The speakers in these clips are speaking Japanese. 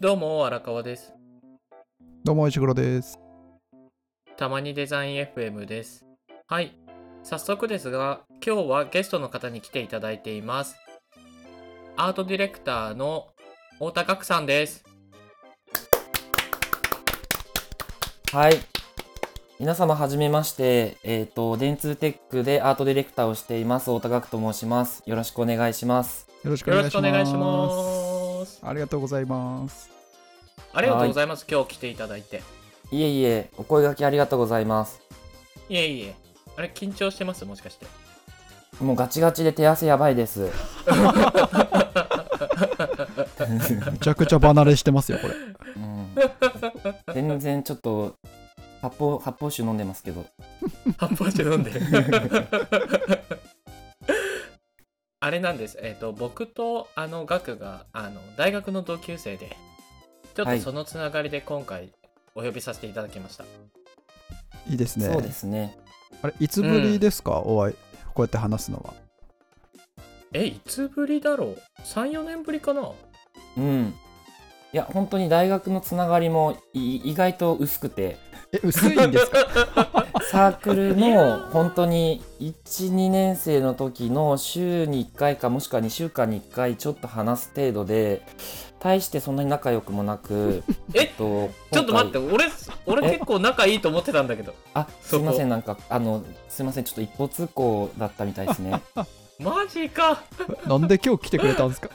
どうも、荒川です。どうも石黒です。たまにデザイン FM です。はい。早速ですが、今日はゲストの方に来ていただいています。アートディレクターの太田岳さんです。はい。皆様はじめまして、えっ、と、電通テックでアートディレクターをしています、太田学と申します。よろしくお願いします。よろしくお願いします。ありがとうございます。ありがとうございます。今日来ていただいて。いえいえ、お声掛けありがとうございます。いえいえ。あれ、緊張してます？もしかして。もうガチガチで手汗やばいです。めちゃくちゃ離れしてますよ、これ。うん、全然ちょっと、発泡、発泡酒飲んでますけど。発泡酒飲んで。あれなんです。えっ、と、僕とあのガクがあの大学の同級生で、ちょっはいとそのつながりで今回お呼びさせていただきました。いいですね。そうですね。あれ、いつぶりですか、お会い。こうやって話すのは。え、いつぶりだろう ?3、4年ぶりかな？うん。いや、本当に大学のつながりもい意外と薄くて、え、薄いんですか？サークルのー本当に12年生の時の週に1回かもしくは2週間に1回ちょっと話す程度で大してそんなに仲良くもなくえ？とちょっと待って、俺、俺え結構仲いいと思ってたんだけど。あすいませんなんかあのすいませんちょっと一方通行だったみたいですね。マジか。なんで今日来てくれたんですか？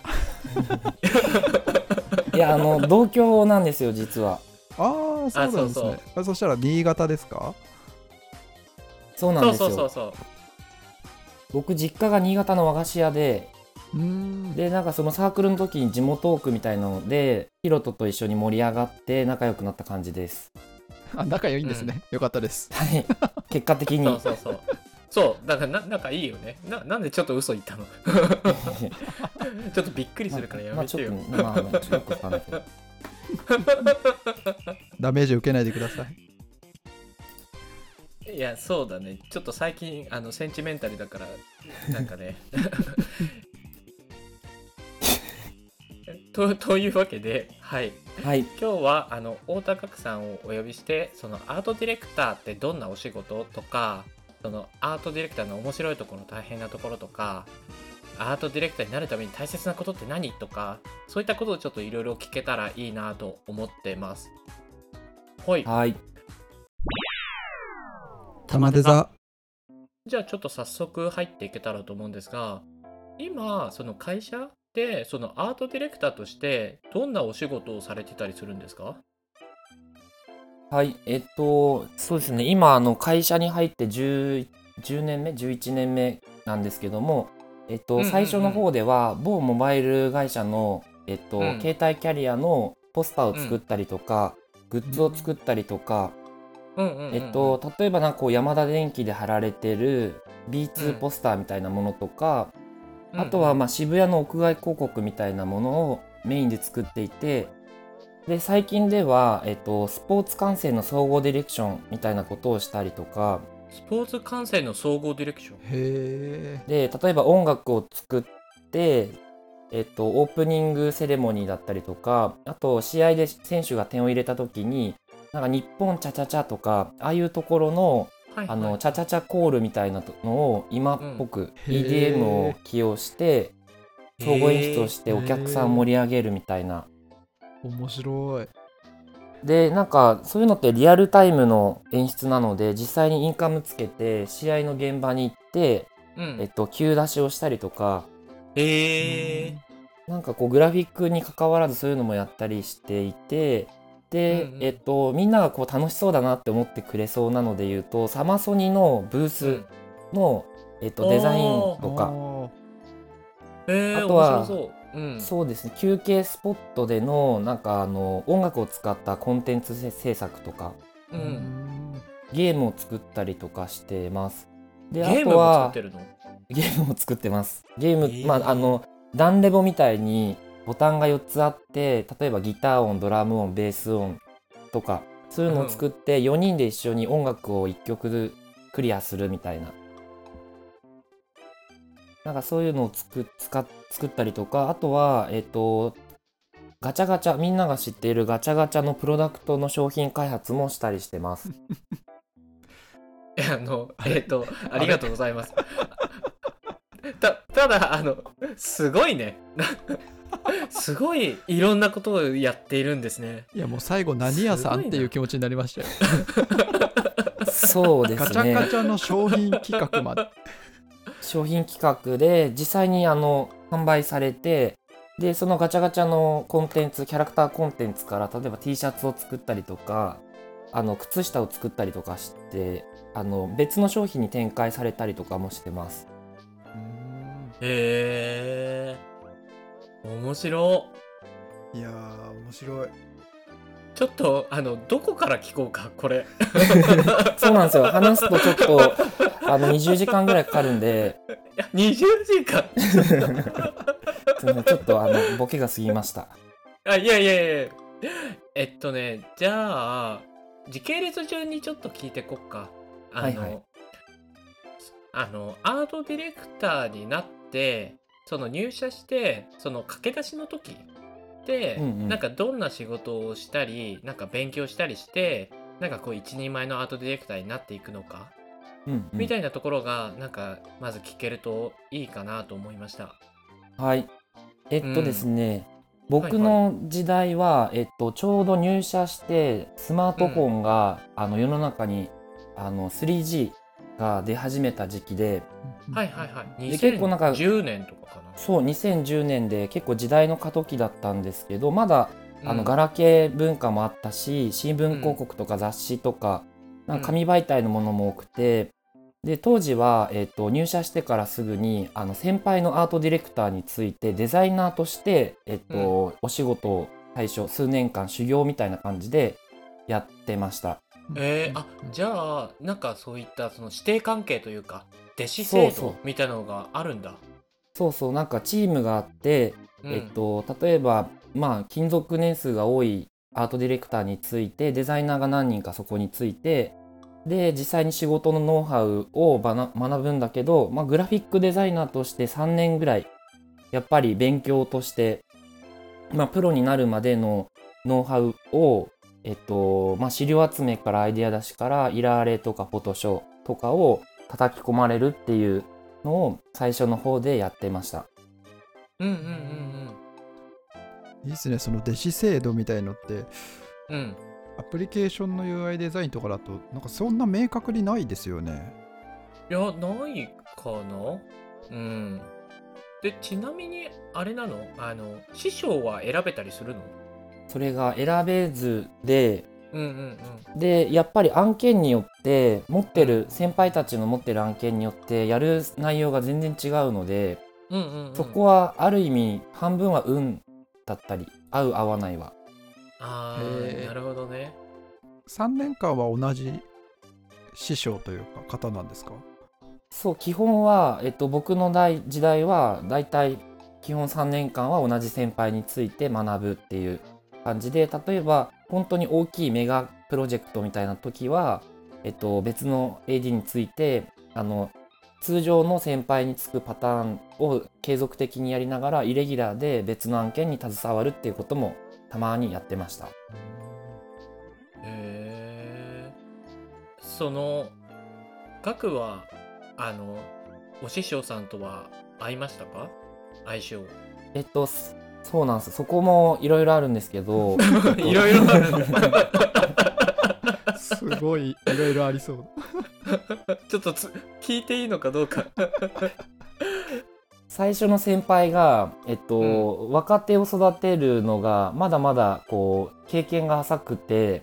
いやあの同郷なんですよ実はああ、そうなんですね。あそしたら新潟ですか？そうそうなんですよそうそうそう。僕実家が新潟の和菓子屋で。でなんかそのサークルの時に地元トークみたいなのでヒロトと一緒に盛り上がって仲良くなった感じですあ、仲良いんですね。よかったです。はい結果的にそうそうそう。そう、だからな仲いいよねな。なんでちょっと嘘言ったの？ちょっとびっくりするからやめてよ。ねまあ、まあ、ちょっとよくわかんないけど。ダメージ受けないでください。いや、そうだね。ちょっと最近、あの、センチメンタルだから、なんかね。とというわけで、はい。はい。今日は、あの、太田岳さんをお呼びして、そのアートディレクターってどんなお仕事とか、そのアートディレクターの面白いところ、大変なところとか、アートディレクターになるために大切なことって何とか、そういったことをちょっといろいろ聞けたらいいなと思ってます。はい。はい。玉デザ。じゃあちょっと早速入っていけたらと思うんですが今その会社でそのアートディレクターとしてどんなお仕事をされてたりするんですか？はい。えっと、そうですね。今、あの、会社に入って10、10年目 ?11 年目なんですけども、えっと、うんうんうん最初の方では、某モバイル会社の、えっと、うん携帯キャリアのポスターを作ったりとか、グッズを作ったりとか、うんうんうんうんえっと、例えばなんかこう、ヤマダ電機で貼られてるうん B2 ポスターみたいなものとか、うんあとはまあ渋谷の屋外広告みたいなものをメインで作っていてで最近では、えっと、スポーツ観戦の総合ディレクションみたいなことをしたりとかスポーツ観戦の総合ディレクション？へえ。で例えば音楽を作って、えっと、オープニングセレモニーだったりとかあと試合で選手が点を入れた時になんか日本チャチャチャとかああいうところのはいあのはいチャチャチャコールみたいなのを今っぽく EDM を起用して総合演出をしてお客さん盛り上げるみたいな。面白い。でなんかそういうのってリアルタイムの演出なので実際にインカムつけて試合の現場に行って、うん。えっと、急出しをしたりとか。へえ。なんかこうグラフィックに関わらずそういうのもやったりしていてで、うんうん。えっと、みんながこう楽しそうだなって思ってくれそうなので言うとサマソニのブースの、えっと、デザインとか。えあとはううん。そうですね。休憩スポットでのなんかあの音楽を使ったコンテンツ制作とか。うん。ん。ゲームを作ったりとかしてます。であゲームも作とはってるの？ゲームを作ってます。ゲーム、へー。まああのダンレボみたいにボタンが4つあって例えばギター音ドラム音ベース音とかそういうのを作って4人で一緒に音楽を1曲クリアするみたいななんかそういうのを作っ使っ作ったりとかあとはえっ、とガチャガチャみんなが知っているガチャガチャのプロダクトの商品開発もしたりしてます。えあの、えっ、と、ありがとうございます。た、ただ、あの、すごいね。な すごいいろんなことをやっているんですね。いやもう最後何屋さんっていう気持ちになりましたよそうですね。ガチャガチャの商品企画まで商品企画で実際にあの販売されてでそのガチャガチャのコンテンツキャラクターコンテンツから例えば T シャツを作ったりとかあの靴下を作ったりとかしてあの別の商品に展開されたりとかもしてますへえ。面白。いやー面白いちょっと、あの、どこから聞こうか、これ。そうなんですよ話すとちょっとあの20時間ぐらいかかるんでいや20時間。ちょっとあのボケが過ぎましたあ、いやいやいやえっとね、じゃあ、時系列順にちょっと聞いてこっか。あの、はいはいあの、アートディレクターになって、その入社して、その駆け出しの時うんうんなんかどんな仕事をしたり、なんか勉強したりして、なんかこう一人前のアートディレクターになっていくのか、うんうんみたいなところが、なんかまず聞けるといいかなと思いました。はい。えっとうんですね、僕の時代は、えっと、ちょうど入社してスマートフォンが、あの世の中にあの 3G が出始めた時期ではいはいはい。で結構なんか2010年とかかな。そう2010年で結構時代の過渡期だったんですけどまだあうんのガラケー文化もあったし新聞広告とか雑誌とか,、なんか紙媒体のものも多くてで当時は、えっと入社してからすぐにあの先輩のアートディレクターについてデザイナーとして、えっとお仕事を最初数年間修行みたいな感じでやってました。えー、あじゃあなんかそういったその師弟関係というか弟子制度みたいなのがあるんだ。そうそうなんかチームがあって、うんえっと、例えば、まあ、勤続年数が多いアートディレクターについてデザイナーが何人かそこについてで実際に仕事のノウハウを学ぶんだけど、まあ、グラフィックデザイナーとして3年ぐらいやっぱり勉強として、まあ、プロになるまでのノウハウを、えっとまあ、資料集めからアイデア出しからイラーレとかフォトショーとかを叩き込まれるっていうのを最初の方でやってました。うんうんうんいいですねその弟子制度みたいのってうんうん。アプリケーションの UI デザインとかだとなんかそんな明確にないですよねいやないかな？うん。でちなみにあれなの？あの師匠は選べたりするの？それが選べずでうんうんうん。でやっぱり案件によって持ってる先輩たちの持ってる案件によってやる内容が全然違うので、うんうんうん、そこはある意味半分は運だったり合う合わないはあなるほどね。3年間は同じ師匠というか方なんですか？そう基本は、えっと、僕の代時代はだいたい基本3年間は同じ先輩について学ぶっていう感じで例えば本当に大きいメガプロジェクトみたいな時は、えっと、別の AD についてあの通常の先輩につくパターンを継続的にやりながらイレギュラーで別の案件に携わるっていうこともたまにやってました。へえ。その学はあのお師匠さんとは合いましたか？相性えっとすそうなんです。そこもいろいろあるんですけどいろいろある。の すごいいろいろありそう。ちょっとつ聞いていいのかどうか。最初の先輩が、えっと若手を育てるのがまだまだこう経験が浅くて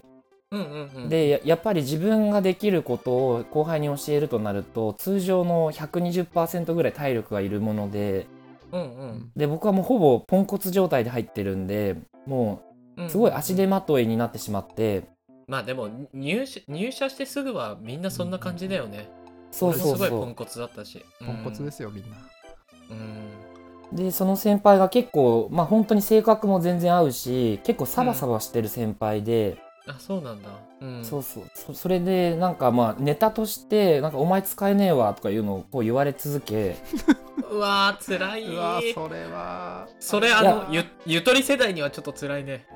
うんうんうん。でややっぱり自分ができることを後輩に教えるとなると通常の120%ぐらい体力がいるものでうんうん。で僕はもうほぼポンコツ状態で入ってるんでもうすごい足手まといになってしまって。まあでも入社入社してすぐはみんなそんな感じだよね。そうそう俺もすごいそポンコツだったし。ポンコツですすよみんな。うん。うでその先輩が結構まあ本当に性格も全然合うし結構サバサバしてる先輩で、あそうなんだ。うん。そうそう。そそれでなんかまあネタとしてなんかお前使えねえわとかいうのをこう言われ続け。うわー辛い。うわそれは。それあのゆゆとり世代にはちょっと辛いね。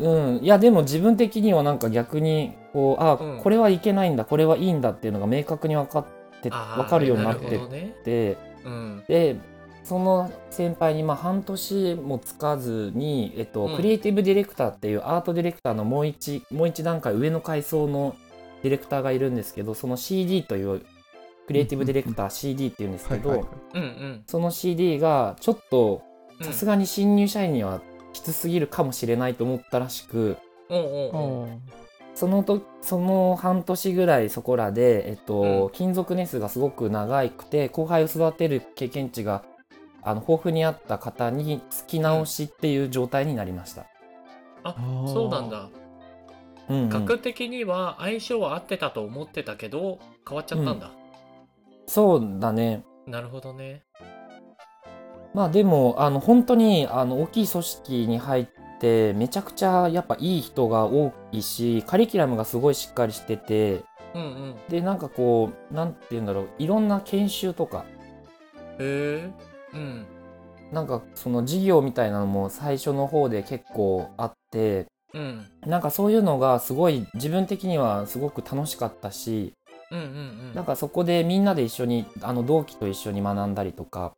うん、いやでも自分的にはなんか逆にこうあ、うん。これはいけないんだこれはいいんだっていうのが明確に分かって分かるようになってるほどね。てうん。でその先輩にまあ半年もつかずに、えっとうん。クリエイティブディレクターっていうアートディレクターのもう一もう一段階上の階層のディレクターがいるんですけどその CD というクリエイティブディレクター CD っていうんですけど、はいはいうんうん。その CD がちょっとうん。さすがに新入社員にはきつすぎるかもしれないと思ったらしく、おうおうおうあそのとその半年ぐらいそこらで、えっとうん。勤続年数がすごく長くて後輩を育てる経験値があの豊富にあった方に付き直しっていう状態になりました。あー。そうなんだ。うんうん。学的には相性は合ってたと思ってたけど変わっちゃったんだ、そうだね。なるほどね。まあでもあの本当にあの大きい組織に入ってめちゃくちゃやっぱいい人が多いしカリキュラムがすごいしっかりしててうんうん。でなんかこうなんて言うんだろう。いろんな研修とかへえうん。なんかその授業みたいなのも最初の方で結構あってうん。なんかそういうのがすごい自分的にはすごく楽しかったしうんうんうん。なんかそこでみんなで一緒にあの同期と一緒に学んだりとか。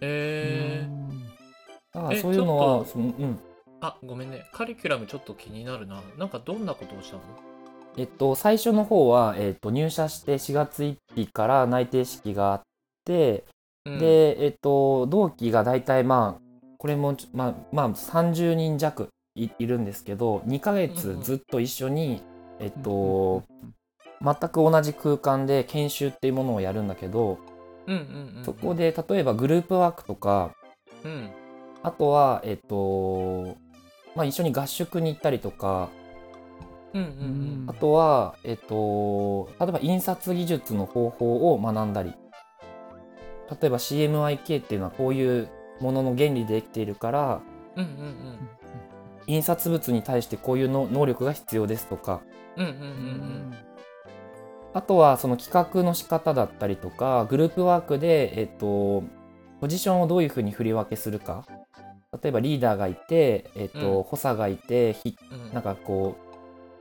へえだからえそういうのはそのうん。あごめんね。カリキュラムちょっと気になるな。なんかどんなことをしたの？えっと最初の方は、えっと、入社して4月1日から内定式があって、うん。でえっと同期が大体まあこれもまあまあ30人弱いいるんですけど2ヶ月ずっと一緒に、えっと全く同じ空間で研修っていうものをやるんだけどそこで例えばグループワークとかうん。あとはえっとまあ一緒に合宿に行ったりとかあとはえっと例えば印刷技術の方法を学んだり例えば CMYK っていうのはこういうものの原理でできているからうんうんうん。印刷物に対してこういうの能力が必要ですとか。うんうんうんうん。あとはその企画の仕方だったりとかグループワークで、えっと、ポジションをどういうふうに振り分けするか。例えばリーダーがいて、えっとうん。補佐がいてひうん。なんかこ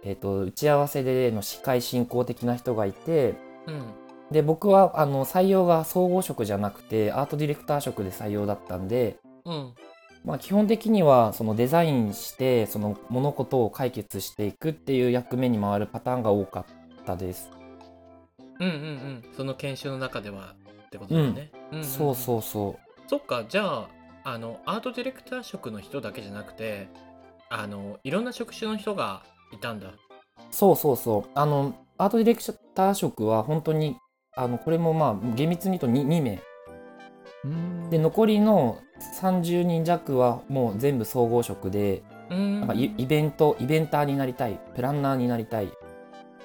う、えっと打ち合わせでの司会進行的な人がいてうんで僕はあの採用が総合職じゃなくてアートディレクター職で採用だったんで、うん。まあ、基本的にはそのデザインしてその物事を解決していくっていう役目に回るパターンが多かったです。うんうんうん。その研修の中ではってことだよね、ん。んん。そうそうそう。そっか。じゃああのアートディレクター職の人だけじゃなくてあのいろんな職種の人がいたんだ。そうそうそう。あのアートディレクター職は本当にあのこれもまあ厳密に言うと 2, 2名。うん。で残りの30人弱はもう全部総合職でうん。なんかイイベントイベンターになりたいプランナーになりたい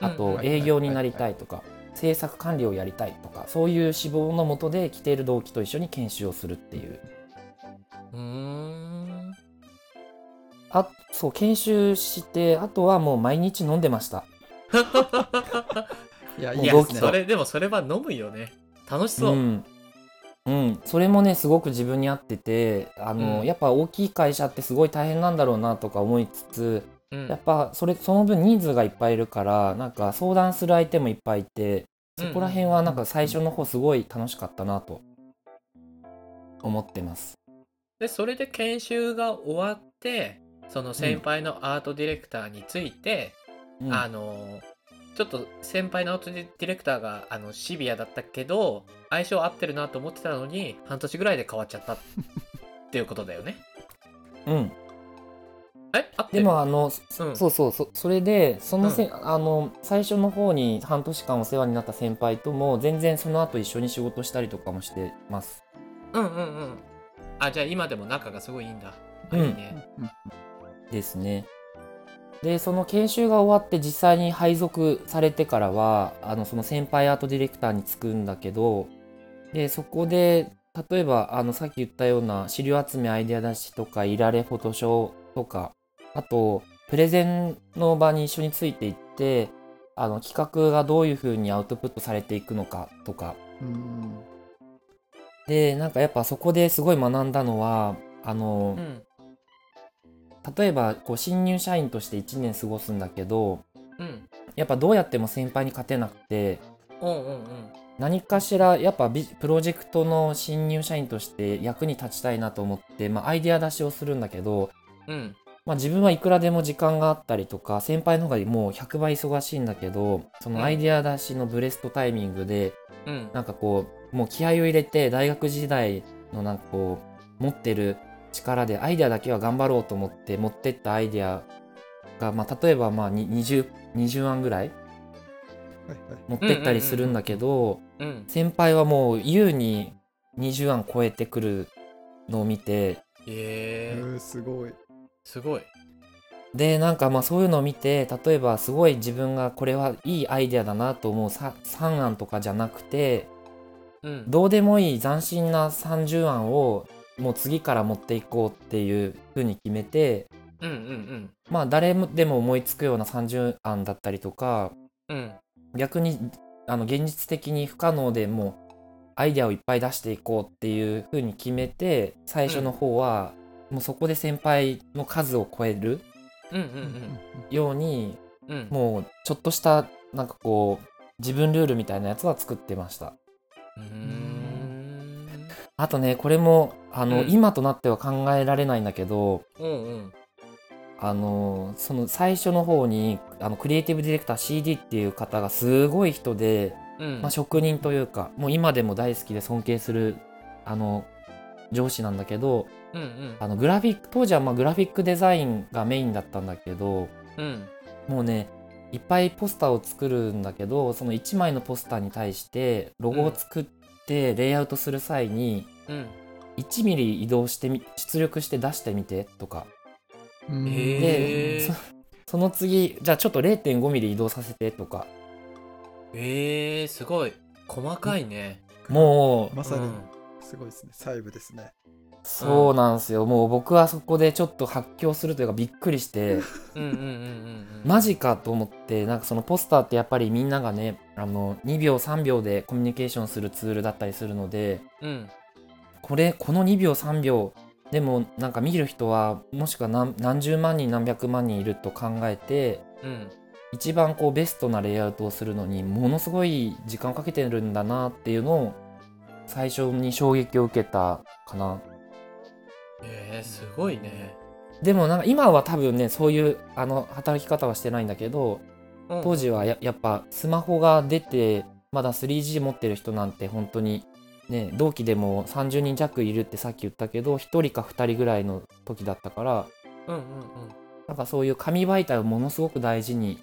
あうん。と営業になりたいとか制作管理をやりたいとかそういう志望のもとで来ている同期と一緒に研修をするっていう。うーん。あそう研修してあとはもう毎日飲んでました いやいいですね。それでもそれは飲むよね。楽しそう、ん。うん、それもねすごく自分に合っててあの、うん。やっぱ大きい会社ってすごい大変なんだろうなとか思いつつうん。やっぱそれその分人数がいっぱいいるからなんか相談する相手もいっぱいいてそこら辺はなんか最初の方すごい楽しかったなと思ってます。でそれで研修が終わってその先輩のアートディレクターについて、うん。あのちょっと先輩のアートディレクターがあのシビアだったけど相性合ってるなと思ってたのに半年ぐらいで変わっちゃったっていうことだよね。うん、え？合ってる？でもあの、うんそうそうそそれでそのせ、あの最初の方に半年間お世話になった先輩とも全然その後一緒に仕事したりとかもしてます。うんうんうん。あじゃあ今でも仲がすごいいいんだ。あうんいいね。うんですね。でその研修が終わって実際に配属されてからはあのその先輩アートディレクターに就くんだけどでそこで例えばあのさっき言ったような資料集めアイデア出しとかいられフォトショーとかあとプレゼンの場に一緒についていってあの企画がどういうふうにアウトプットされていくのかとか。うん。でなんかやっぱそこですごい学んだのはあの、うん例えばこう新入社員として1年過ごすんだけどうんやっぱどうやっても先輩に勝てなくてうんうんうん何かしらやっぱビプロジェクトの新入社員として役に立ちたいなと思って、まあ、アイデア出しをするんだけど、うんまあ、自分はいくらでも時間があったりとか先輩の方がもう100倍忙しいんだけどそのアイデア出しのブレストタイミングでうん。なんかこうもう気合を入れて大学時代のなんかこう持ってる力でアイデアだけは頑張ろうと思って持ってったアイデアが、まあ、例えばまあに 20, 20案ぐらい持ってったりするんだけど、うん先輩はもう優に20案超えてくるのを見てえ。ー、えー、すごい。すごい。でなんかまあそういうのを見て例えばすごい自分がこれはいいアイデアだなと思うさ3案とかじゃなくてうん。どうでもいい斬新な30案をもう次から持っていこうっていう風に決めてうんうんまあ誰でも思いつくような30案だったりとかうん。うん逆にあの現実的に不可能でもうアイデアをいっぱい出していこうっていう風に決めて最初の方はもうそこで先輩の数を超えるうんうんようにうんうん。もうちょっとしたなんかこう自分ルールみたいなやつは作ってました。うーんあとねこれもあの、うん。今となっては考えられないんだけどうんうん。あのその最初の方にあのクリエイティブディレクター CD っていう方がすごい人で、うん。まあ、職人というかもう今でも大好きで尊敬するあの上司なんだけどうんうん。あのグラフィック当時はまあグラフィックデザインがメインだったんだけどうん。もうねいっぱいポスターを作るんだけどその1枚のポスターに対してロゴを作ってレイアウトする際にうん1ミリ移動してみ出力して出してみてとか。でー。そその次じゃあちょっと0.5ミリ移動させてとか。えー、すごい。細かいね。もうまさにうん。すごいですね。細部ですねそうなんですよ。もう僕はそこでちょっと発狂するというかびっくりしてうんうんうんうんうん。マジかと思ってなんかそのポスターってやっぱりみんながねあの2秒3秒でコミュニケーションするツールだったりするのでうん。これこの2秒3秒でもなんか見る人はもしくは何何十万人何百万人いると考えてうん。一番こうベストなレイアウトをするのにものすごい時間をかけてるんだなっていうのを最初に衝撃を受けたかなえー、すごいね。でもなんか今は多分ねそういうあの働き方はしてないんだけどうん。当時はややっぱスマホが出てまだ 3G 持ってる人なんて本当にね同期でも30人弱いるってさっき言ったけど1人か2人ぐらいの時だったからうんうんうん。なんかそういう紙媒体をものすごく大事に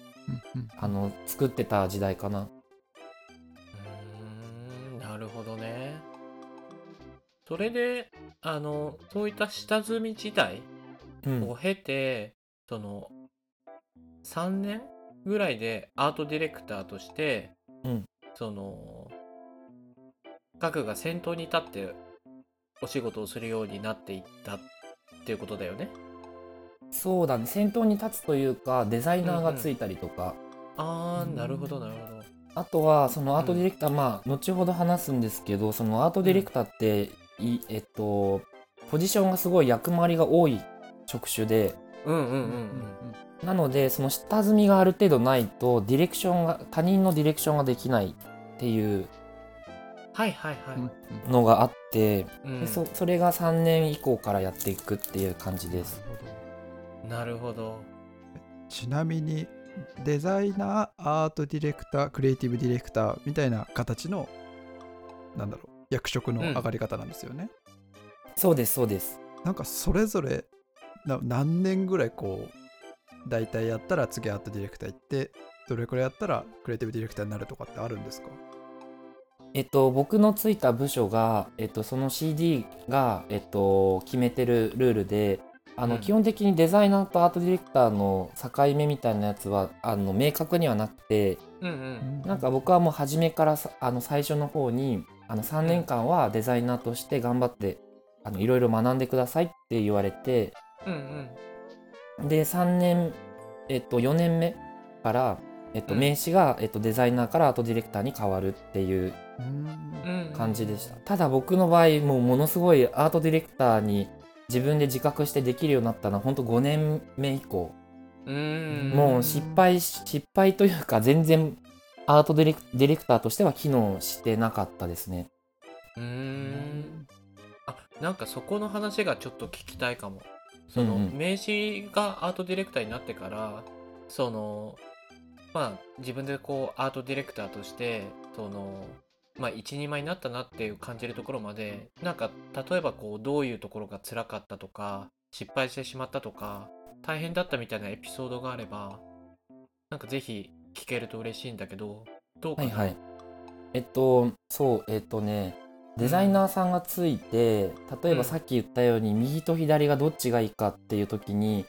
うんうん。あの作ってた時代かな。うーんなるほどね。それであのそういった下積み時代うん。を経て、その3年ぐらいでアートディレクターとして、うん。その各が先頭に立ってお仕事をするようになっていったっていうことだよね。そうだね。先頭に立つというかデザイナーがついたりとか、あーなるほどなるほど。あとはそのアートディレクター、まあ後ほど話すんですけどそのアートディレクターって、いえっとポジションがすごい役回りが多い職種でうんうんうん。なのでその下積みがある程度ないとディレクションが他人のディレクションができないっていうはいはいはい。うんうんのがあって、うんでそそれが3年以降からやっていくっていう感じです。なるほど。ちなみにデザイナーアートディレクタークリエイティブディレクターみたいな形のなんだろう役職の上がり方なんですよね、そうですそうです。なんかそれぞれな何年ぐらいこう大体やったら次アートディレクター行ってどれくらいやったらクリエイティブディレクターになるとかってあるんですか？えっと、僕のついた部署が、えっと、その CD が、えっと、決めてるルールであの、うん基本的にデザイナーとアートディレクターの境目みたいなやつはあの明確にはなくてうんうん。なんか僕はもう初めからさあの最初の方にあの3年間はデザイナーとして頑張ってあのいろいろ学んでくださいって言われて。うんうん。で3年、えっと、4年目からえっと、うん。名刺が、えっと、デザイナーからアートディレクターに変わるっていう感じでした、ただ僕の場合もうものすごいアートディレクターに自分で自覚してできるようになったのは本当5年目以降、うん。もう失敗し失敗というか全然アートディレクディレクターとしては機能してなかったですね。うーん。あなんかそこの話がちょっと聞きたいかも。その、うんうん。名刺がアートディレクターになってからそのまあ自分でこうアートディレクターとしてそのまあ一人前になったなっていう感じるところまでなんか例えばこうどういうところが辛かったとか失敗してしまったとか大変だったみたいなエピソードがあればなんかぜひ聞けると嬉しいんだけどどうかな、はいはい。えっとそうえっとねデザイナーさんがついて例えうん。ばさっき言ったように右と左がどっちがいいかっていう時に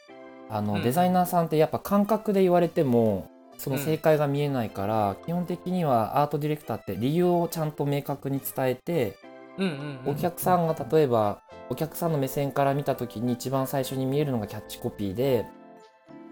あの、うん。デザイナーさんってやっぱ感覚で言われてもそのうん正解が見えないから、基本的にはアートディレクターって理由をちゃんと明確に伝えてうんうんうん。お客さんが例えばお客さんの目線から見た時に一番最初に見えるのがキャッチコピーで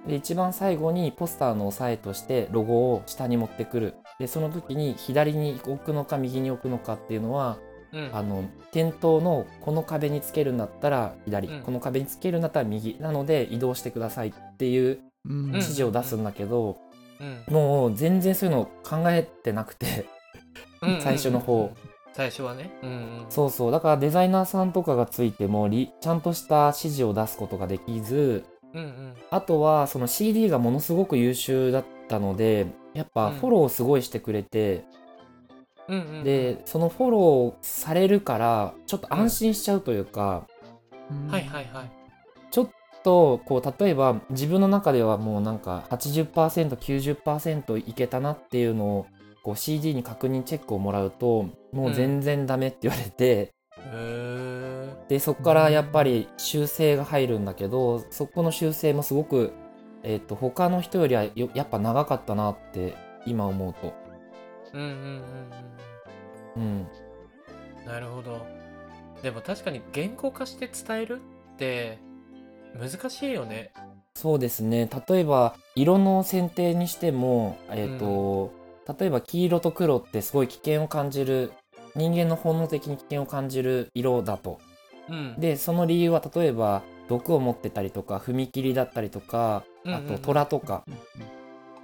で一番最後にポスターの押さえとしてロゴを下に持ってくる。でその時に左に置くのか右に置くのかっていうのはうん。あの店頭のこの壁につけるんだったら左、うん。この壁につけるんだったら右。なので移動してくださいっていううん。指示を出すんだけど、うん。もう全然そういうの考えてなくてうん最初の方。最初はね。うんうん。そうそう。だからデザイナーさんとかがついてもりちゃんとした指示を出すことができずうんうん。あとはその CD がものすごく優秀だったのでやっぱうん。フォローをすごいしてくれて、うんうんでそのフォローされるからちょっと安心しちゃうというか、うんはいはいはい。ちょっとこう例えば自分の中ではもうなんか 80%90% いけたなっていうのをこう CD に確認チェックをもらうともう全然ダメって言われて、でそこからやっぱり修正が入るんだけどそこの修正もすごく、えー、と他の人よりはよやっぱ長かったなって今思うと。うんうんうんうん、うん。なるほど。でも確かに言語化して伝えるって難しいよね。そうですね。例えば色の選定にしても、えーと例えば黄色と黒ってすごい危険を感じる人間の本能的に危険を感じる色だと。うん。でその理由は例えば毒を持ってたりとか踏切だったりとかあと虎とか、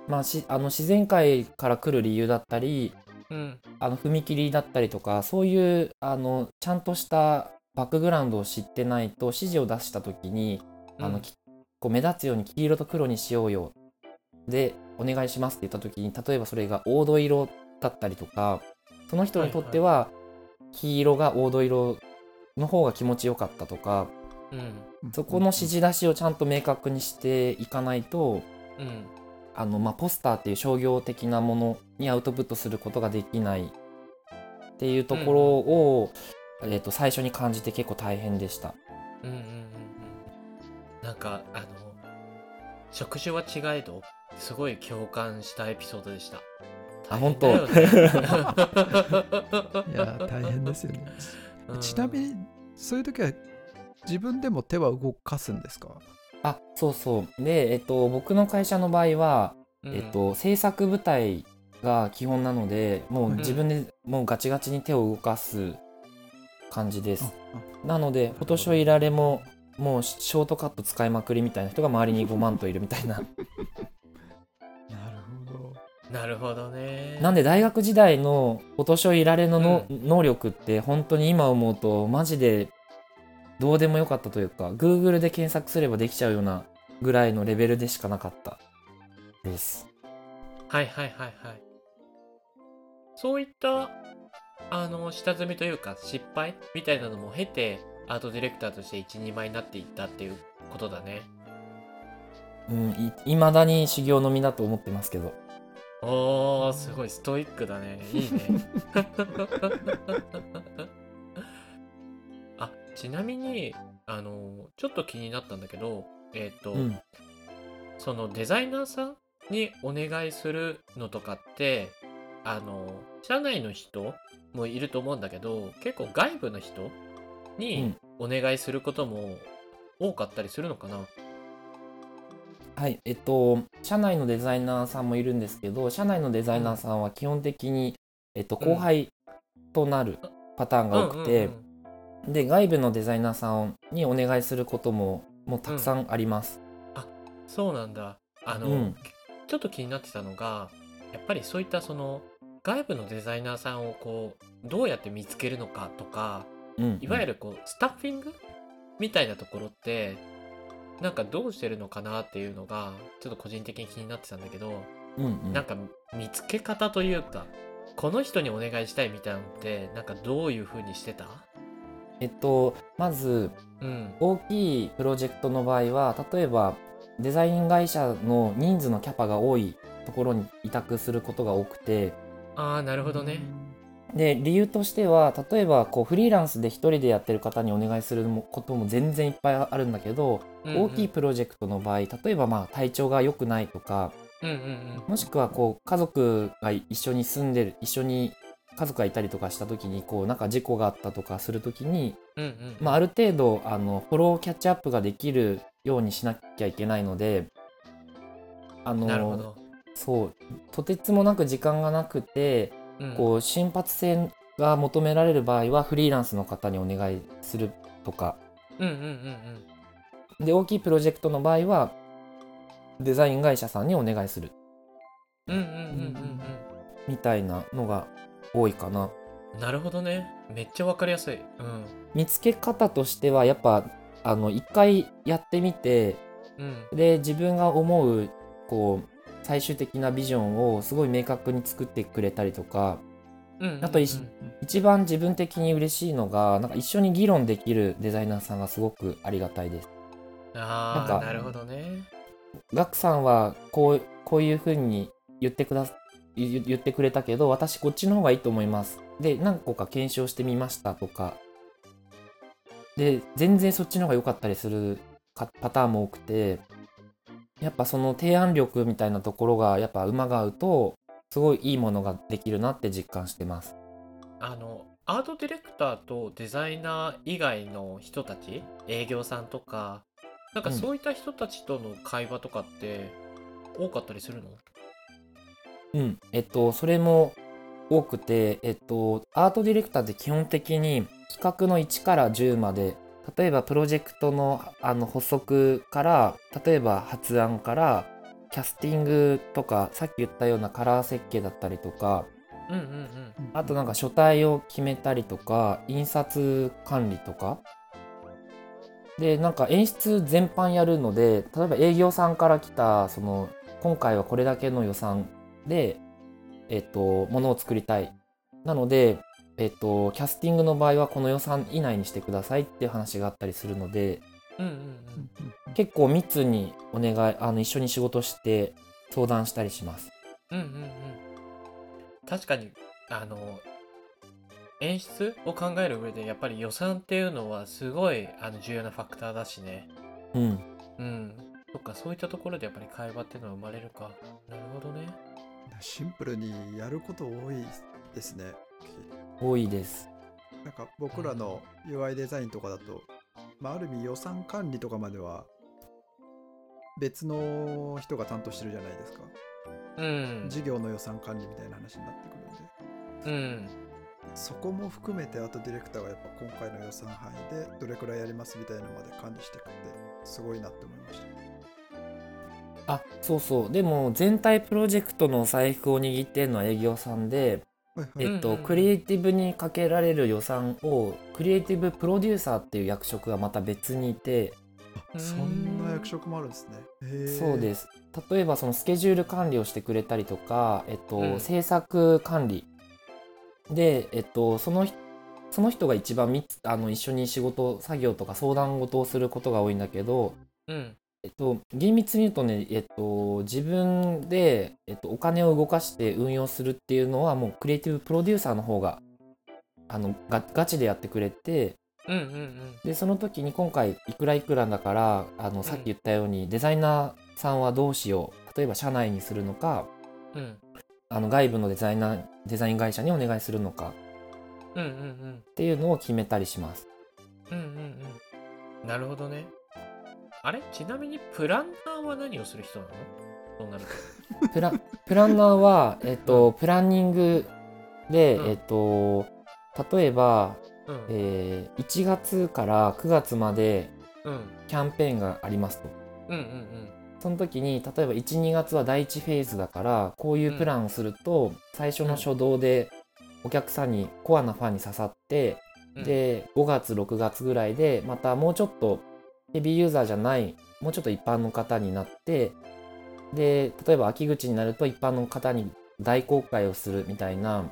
まあ、しあの自然界から来る理由だったりうん。あの踏切だったりとかそういうあのちゃんとしたバックグラウンドを知ってないと指示を出した時にあの、うんきこう目立つように黄色と黒にしようよ。でお願いしますって言った時に例えばそれが黄土色だったりとかその人にとっては黄色が黄土色の方が気持ちよかったとかうん。そこの指示出しをちゃんと明確にしていかないとうん。あの、まあ、ポスターっていう商業的なものにアウトプットすることができないっていうところを、えー、と最初に感じて結構大変でした。うんうんうんうん。なんかあの職種は違えどすごい共感したエピソードでしたあ本当。いや大変ですよね。うん。ちなみにそういう時は自分でも手は動かすんですか？あそうそう。で、えっと、僕の会社の場合は、うん。えっと、制作部隊が基本なのでもう自分でもうガチガチに手を動かす感じです。なので、フォトショーいられももうショートカット使いまくりみたいな人が周りに5万といるみたいな。なるほどね。なんで大学時代のフォトショーいられのの、能力って本当に今思うとマジでどうでもよかったというか Google で検索すればできちゃうようなぐらいのレベルでしかなかった。です。はいはいはいはい。そういったあの下積みというか失敗みたいなのも経てアートディレクターとして一人前になっていったっていうことだね。うん、いまだに修行の身だと思ってますけど。おーすごいストイックだね。いいね。あちなみにあのちょっと気になったんだけどえっ、と、うん、そのデザイナーさんにお願いするのとかってあの社内の人もいると思うんだけど結構外部の人うにん。お願いすることも多かったりするのかな、はい、えっと、社内のデザイナーさんもいるんですけど、社内のデザイナーさんは基本的に、えっと、後輩となるパターンが多くて、うんうんうんで、外部のデザイナーさんにお願いすることも、もうたくさんあります。そうなんだ。あの、うん。ちょっと気になってたのがやっぱりそういったその外部のデザイナーさんをこうどうやって見つけるのかとかうん、いわゆるこうスタッフィングみたいなところってなんかどうしてるのかなっていうのがちょっと個人的に気になってたんだけど、うんうん。なんか見つけ方というかこの人にお願いしたいみたいなのってなんかどういう風にしてた？えっと、まず、うん。大きいプロジェクトの場合は例えばデザイン会社の人数のキャパが多いところに委託することが多くてああなるほどねで理由としては例えばこうフリーランスで1人でやってる方にお願いすることも全然いっぱいあるんだけど、うんうん。大きいプロジェクトの場合例えばまあ体調が良くないとかうんうんうん。もしくはこう家族が一緒に住んでる一緒に家族がいたりとかした時にこうなんか事故があったとかする時にうんうんまあ、ある程度あのフォローキャッチアップができるようにしなきゃいけないのであのそうとてつもなく時間がなくてうんこう瞬発性が求められる場合はフリーランスの方にお願いするとか。うんうんうんうん。で大きいプロジェクトの場合はデザイン会社さんにお願いする。うんうんうんうんみたいなのが多いかな。うんなるほどね。めっちゃわかりやすい。うん。見つけ方としてはやっぱあの一回やってみてうん。で自分が思うこう最終的なビジョンをすごい明確に作ってくれたりとかあと一番自分的に嬉しいのがなんか一緒に議論できるデザイナーさんがすごくありがたいです。あなんかあなるほどねガクさんはこうこういうふうに言ってくだ言言ってくれたけど私こっちの方がいいと思います。で何個か検証してみましたとかで全然そっちの方が良かったりするかパターンも多くてやっぱその提案力みたいなところがやっぱ馬が合うとすごいいいものができるなって実感してます。あのアートディレクターとデザイナー以外の人たち営業さんとかなんかうん。そういった人たちとの会話とかって多かったりするの？うん、えっと、それも多くて、えっと、アートディレクターって基本的に企画の1から10まで、例えばプロジェクトのあの発足から、例えば発案から、キャスティングとか、さっき言ったようなカラー設計だったりとか、うんうんうんあとなんか書体を決めたりとか、印刷管理とか。で、なんか演出全般やるので、例えば営業さんから来た、その、今回はこれだけの予算で、えっと、ものを作りたい。なので、えっと、キャスティングの場合はこの予算以内にしてくださいっていう話があったりするので、うんうんうん結構密にお願い、あの、一緒に仕事して相談したりします。うんうんうん確かにあの演出を考える上でやっぱり予算っていうのはすごいあの重要なファクターだしねうん。うんそっかそういったところでやっぱり会話っていうのは生まれるかなるほどねシンプルにやること多いですね。多いです。なんか僕らの UI デザインとかだと、まあ、ある意味予算管理とかまでは別の人が担当してるじゃないですか。うん事業の予算管理みたいな話になってくるんで、うんそこも含めてアートディレクターがやっぱ今回の予算範囲でどれくらいやりますみたいなのまで管理していくってすごいなって思いました。あ、そうそう。でも、全体プロジェクトの財布を握ってるのは営業さんで、えっと、クリエイティブにかけられる予算を、クリエイティブプロデューサーっていう役職がまた別にいて、あそんな役職もあるんですね。そうです。例えば、そのスケジュール管理をしてくれたりとか、えっと、うん制作管理。で、えっと、その人その人が一番みつあの一緒に仕事作業とか相談事をすることが多いんだけど、うんえっと、厳密に言うとね、えっと、自分で、えっと、お金を動かして運用するっていうのはもうクリエイティブプロデューサーの方があのガガチでやってくれてうんうんうん。でその時に今回いくらいくらだからあのさっき言ったように、デザイナーさんはどうしよう例えば社内にするのかうん。あの外部のデザイナーデザイン会社にお願いするのかうんうんうん。っていうのを決めたりします。うんうんうん。なるほどねあれ？ちなみにプランナーは何をする人なの？そうなると。プラプランナーは、えっと、プランニングで、うんえっと、例えば、うん。えー1月から9月までうん。キャンペーンがありますと。うんうんその時に例えば12月は第1フェーズだからこういうプランをすると、最初の初動でお客さんにコアなファンに刺さって、うん。、で5月6月ぐらいでまたもうちょっとヘビーユーザーじゃないもうちょっと一般の方になってで例えば秋口になると一般の方に大公開をするみたいな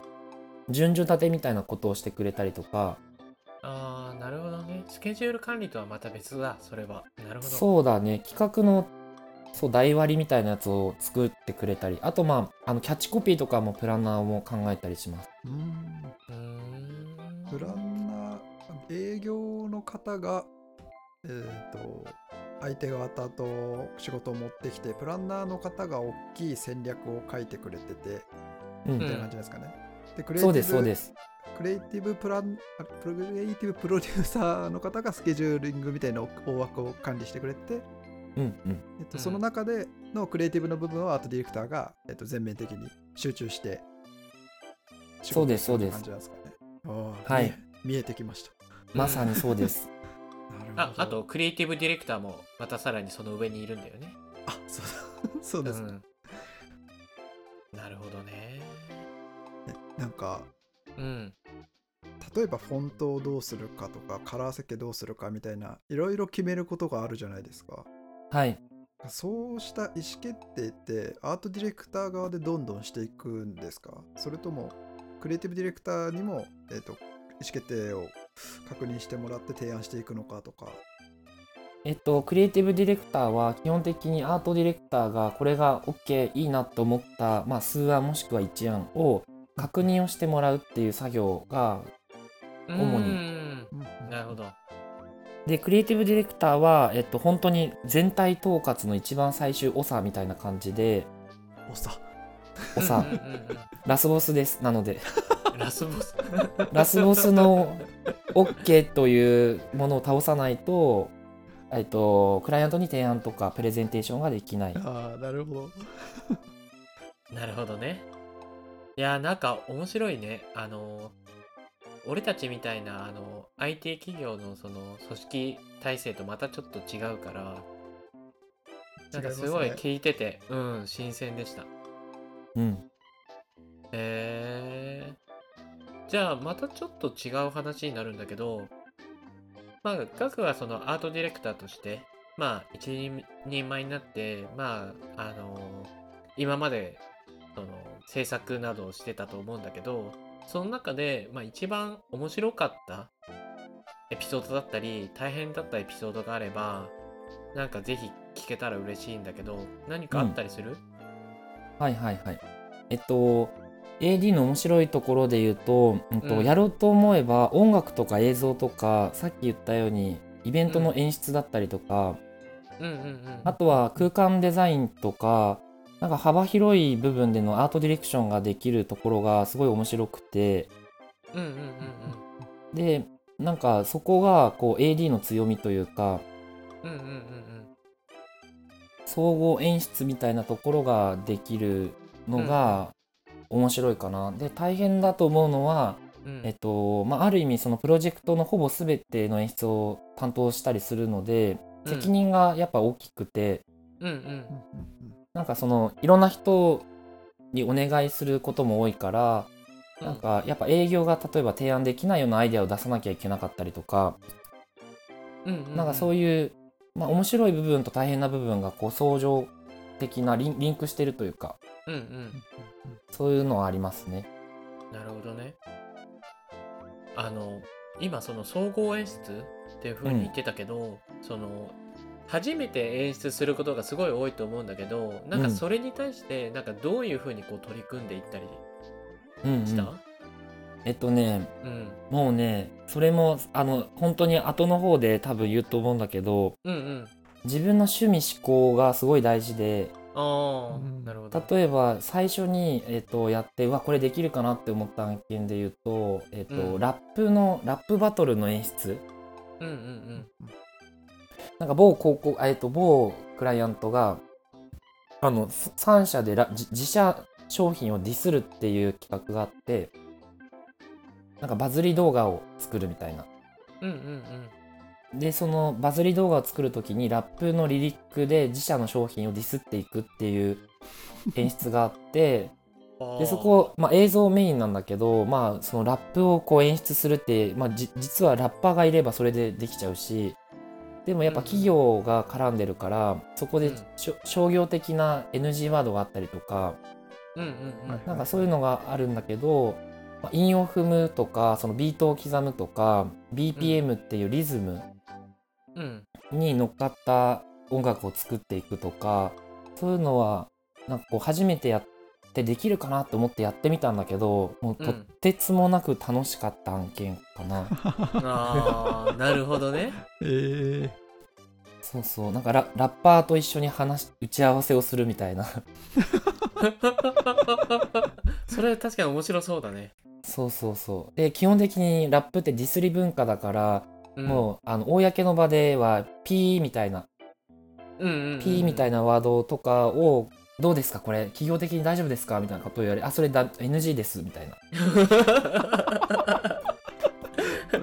順序立てみたいなことをしてくれたりとかああ、なるほどね。スケジュール管理とはまた別だ、それは。なるほど。そうだね企画のそう台割りみたいなやつを作ってくれたりあとまああのキャッチコピーとかもプランナーも考えたりしますうんうーん。プランナー営業の方がえっ、と相手方と仕事を持ってきてプランナーの方が大きい戦略を書いてくれててうん、みたいな感じですかね。でクレイティブそうですそうですクリエイティブプランあクリエイティブプロデューサーの方がスケジューリングみたいな大枠を管理してくれて、うんうんえっと、うんその中でのクリエイティブの部分をアートディレクターが、えっと、全面的に集中してそうですそうです感じなんですかね。はい見えてきました。まさにそうですああと、クリエイティブディレクターもまたさらにその上にいるんだよね。あそうだ そうです、ねん。なるほどね。なんかうん。例えばフォントをどうするかとかカラー設計どうするかみたいないろいろ決めることがあるじゃないですか。はいそうした意思決定ってアートディレクター側でどんどんしていくんですか？それともクリエイティブディレクターにも、えー、と意思決定を確認してもらって提案していくのかとか。えっと、クリエイティブディレクターは基本的にアートディレクターがこれが OK いいなと思った、まあ、数案もしくは一案を確認をしてもらうっていう作業が主に。うん。なるほど。でクリエイティブディレクターは、えっと、本当に全体統括の一番最終長みたいな感じで。おさ。長うんうんうんラスボスです。なので。うんラスボス。ラスボスの OK というものを倒さないと、えっと、クライアントに提案とかプレゼンテーションができない。ああなるほど。なるほどね。いや、なんか面白いね。あの、俺たちみたいな、あの、IT 企業のその組織体制とまたちょっと違うから、なんかすごい聞いてて、うん、新鮮でした。うん。へえじゃあまたちょっと違う話になるんだけどまあガクはそのアートディレクターとしてまあ一人前になってまああの今までその制作などをしてたと思うんだけどその中で、まあ、一番面白かったエピソードだったり大変だったエピソードがあればなんかぜひ聞けたら嬉しいんだけど何かあったりする、はいはいはい。えっと、AD の面白いところで言うと、うんとうん。やろうと思えば音楽とか映像とかさっき言ったようにイベントの演出だったりとか、うん、うんうんあとは空間デザインとかなんか幅広い部分でのアートディレクションができるところがすごい面白くてうんうんうんでなんかそこがこう AD の強みというかうんうんうんうん。総合演出みたいなところができるのが面白いかな。で大変だと思うのは、うん。うんえっとまあ、ある意味そのプロジェクトのほぼ全ての演出を担当したりするのでうん。責任がやっぱ大きくて、うんうん。うんうんなんかそのいろんな人にお願いすることも多いから、うん。なんかやっぱ営業が例えば提案できないようなアイデアを出さなきゃいけなかったりとか、うんうん。なんかそういうまあ、面白い部分と大変な部分がこう相乗的なリンリンクしてるというかうんうん。そういうのはありますね。なるほどね。あの今その総合演出っていう風に言ってたけど、その初めて演出することがすごい多いと思うんだけどなんかうん。それに対してなんかどういう風にこう取り組んでいったりうんうん。した、えっとねうん、もうねそれもあの本当に後の方で多分言うと思うんだけどうんうん。自分の趣味思考がすごい大事であなるほど。例えば最初に、えっとやってうわこれできるかなって思った案件で言うと、えっとうん。ラップのラップバトルの演出。うんうんなんか某広告、えっと、某クライアントが、あの、3社でラ自自社商品をディスるっていう企画があって、なんかバズり動画を作るみたいな。うんうんで、そのバズり動画を作るときにラップのリリックで自社の商品をディスっていくっていう演出があって、うん。でそこ、まあ、映像メインなんだけど、まあ、そのラップをこう演出するって、まあ、じ実はラッパーがいればそれでできちゃうしでもやっぱ企業が絡んでるから、そこでうんしょ商業的な NG ワードがあったりとかうんうんなんかそういうのがあるんだけど、まあ、韻を踏むとかそのビートを刻むとか BPM っていうリズムうん。に乗っかった音楽を作っていくとかそういうのはなんかこう初めてやってできるかなと思ってやってみたんだけどもうとってつもなく楽しかった案件かな、ああ、なるほどね。えー、そうそう。なんかララッパーと一緒に話し打ち合わせをするみたいな。それ確かに面白そうだね。そうそうそう。で基本的にラップってディスり文化だから、うん、もうあの公の場ではピーみたいなピーみたいなワードとかをどうですか？これ企業的に大丈夫ですか？みたいなことを言われあそれだ NG ですみたい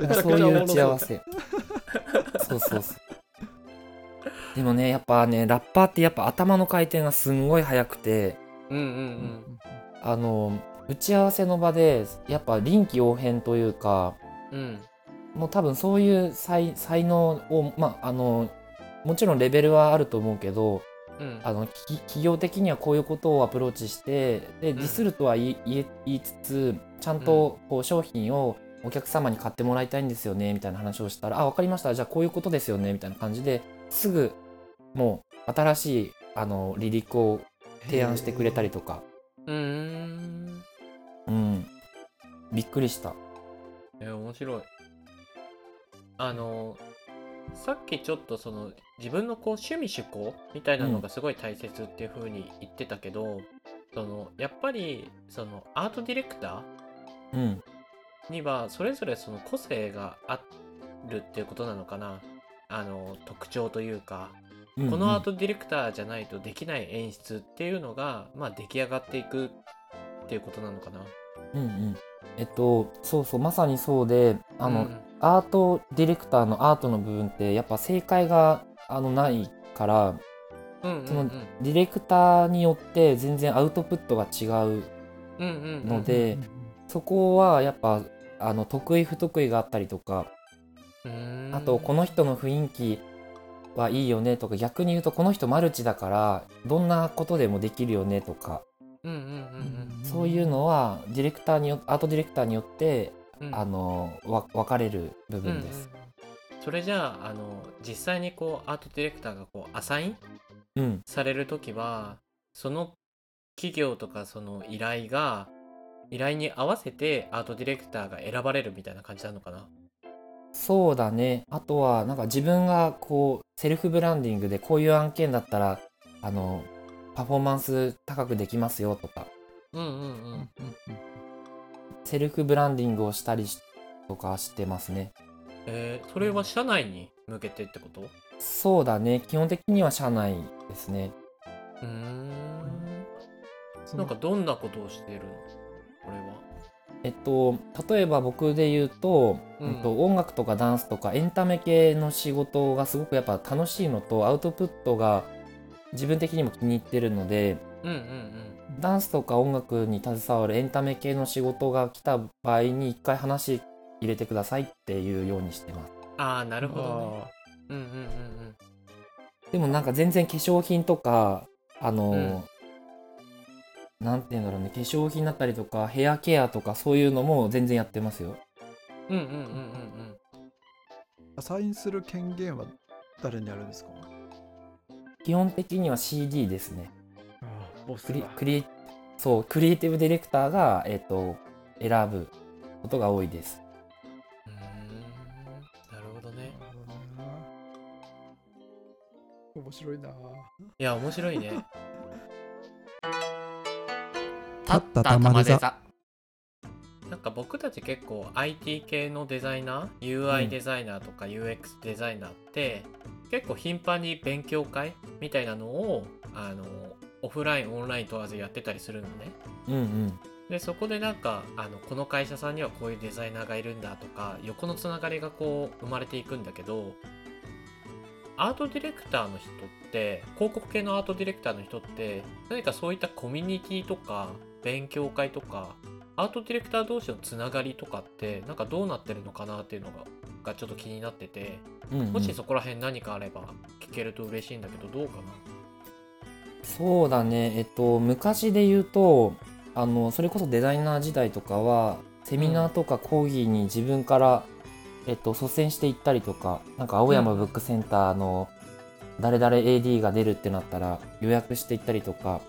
なそういう打ち合わせ。そうそうそう。でもね、やっぱね、ラッパーってやっぱ頭の回転がすんごい速くて、うんうんううんん。あの、打ち合わせの場で、やっぱ臨機応変というか、うんもう多分そういう才才能を、まあ、あの、もちろんレベルはあると思うけど、うんあのき企業的にはこういうことをアプローチしてでんディスるとは言いつつちゃんとこう商品をお客様に買ってもらいたいんですよねみたいな話をしたら「あ分かりましたじゃあこういうことですよね」みたいな感じですぐもう新しいあのリリックを提案してくれたりとか、うーん。うん、びっくりした。え面白い。あのさっきちょっとその自分のこう趣味趣向みたいなのがすごい大切っていう風に言ってたけど、そのやっぱりそのアートディレクタうん、ーにはそれぞれその個性があるっていうことなのかな。あの特徴というか、うんこのアートディレクターじゃないとできない演出っていうのがまあ出来上がっていくっていうことなのかな。うんうん。えっとそうそうまさにそうであの、うんアートディレクターのアートの部分ってやっぱ正解があのないからそのディレクターによって全然アウトプットが違うのでそこはやっぱあの得意不得意があったりとかあとこの人の雰囲気はいいよねとか逆に言うとこの人マルチだからどんなことでもできるよねとかそういうのはディレクターによアートディレクターによってうん。うんあのわ分かれる部うんうん分です。それじゃああの実際にこうアートディレクターがこうアサインうん、される時はその企業とかその依頼が依頼に合わせてアートディレクターが選ばれるみたいな感じなのかな？そうだね。あとはなんか自分がこうセルフブランディングでこういう案件だったらあのパフォーマンス高くできますよとか。うんうんううんうんんセルフブランディングをしたりしとかしてますね。えー、それは社内に向けてってこと？そうだね。基本的には社内ですね。うーん。なんかどんなことをしてるの？これは。えっと例えば僕で言うと,、ううんん、と音楽とかダンスとかエンタメ系の仕事がすごくやっぱ楽しいのとアウトプットが自分的にも気に入ってるのでうんうんうんダンスとか音楽に携わるエンタメ系の仕事が来た場合に一回話入れてくださいっていうようにしてます。ああなるほどね。うんうんうんでもなんか全然化粧品とかあの、なんて言うんだろうね。化粧品だったりとかヘアケアとかそういうのも全然やってますよ。うんうんうんうんうん。アサインする権限は誰にあるんですか？基本的には CD ですねクリクリそうクリエイティブディレクターが、えっと選ぶことが多いです。うーんなるほどね。面白いな。いや面白いね。立った玉出座なんか僕たち結構 IT 系のデザイナー UI デザイナーとか UX デザイナーって、結構頻繁に勉強会みたいなのをあのオフラインオンライン問わずやってたりするのね。うんうん。でそこでなんかあのこの会社さんにはこういうデザイナーがいるんだとか横のつながりがこう生まれていくんだけどアートディレクターの人って広告系のアートディレクターの人って何かそういったコミュニティとか勉強会とかアートディレクター同士のつながりとかってなんかどうなってるのかなっていうのががちょっと気になっててうんうん。もしそこら辺何かあれば聞けると嬉しいんだけどどうかな？そうだね。えっと昔で言うとあのそれこそデザイナー時代とかはセミナーとか講義に自分から、えっと、率先して行ったりとかなんか青山ブックセンターの誰々 AD が出るってなったら予約して行ったりとか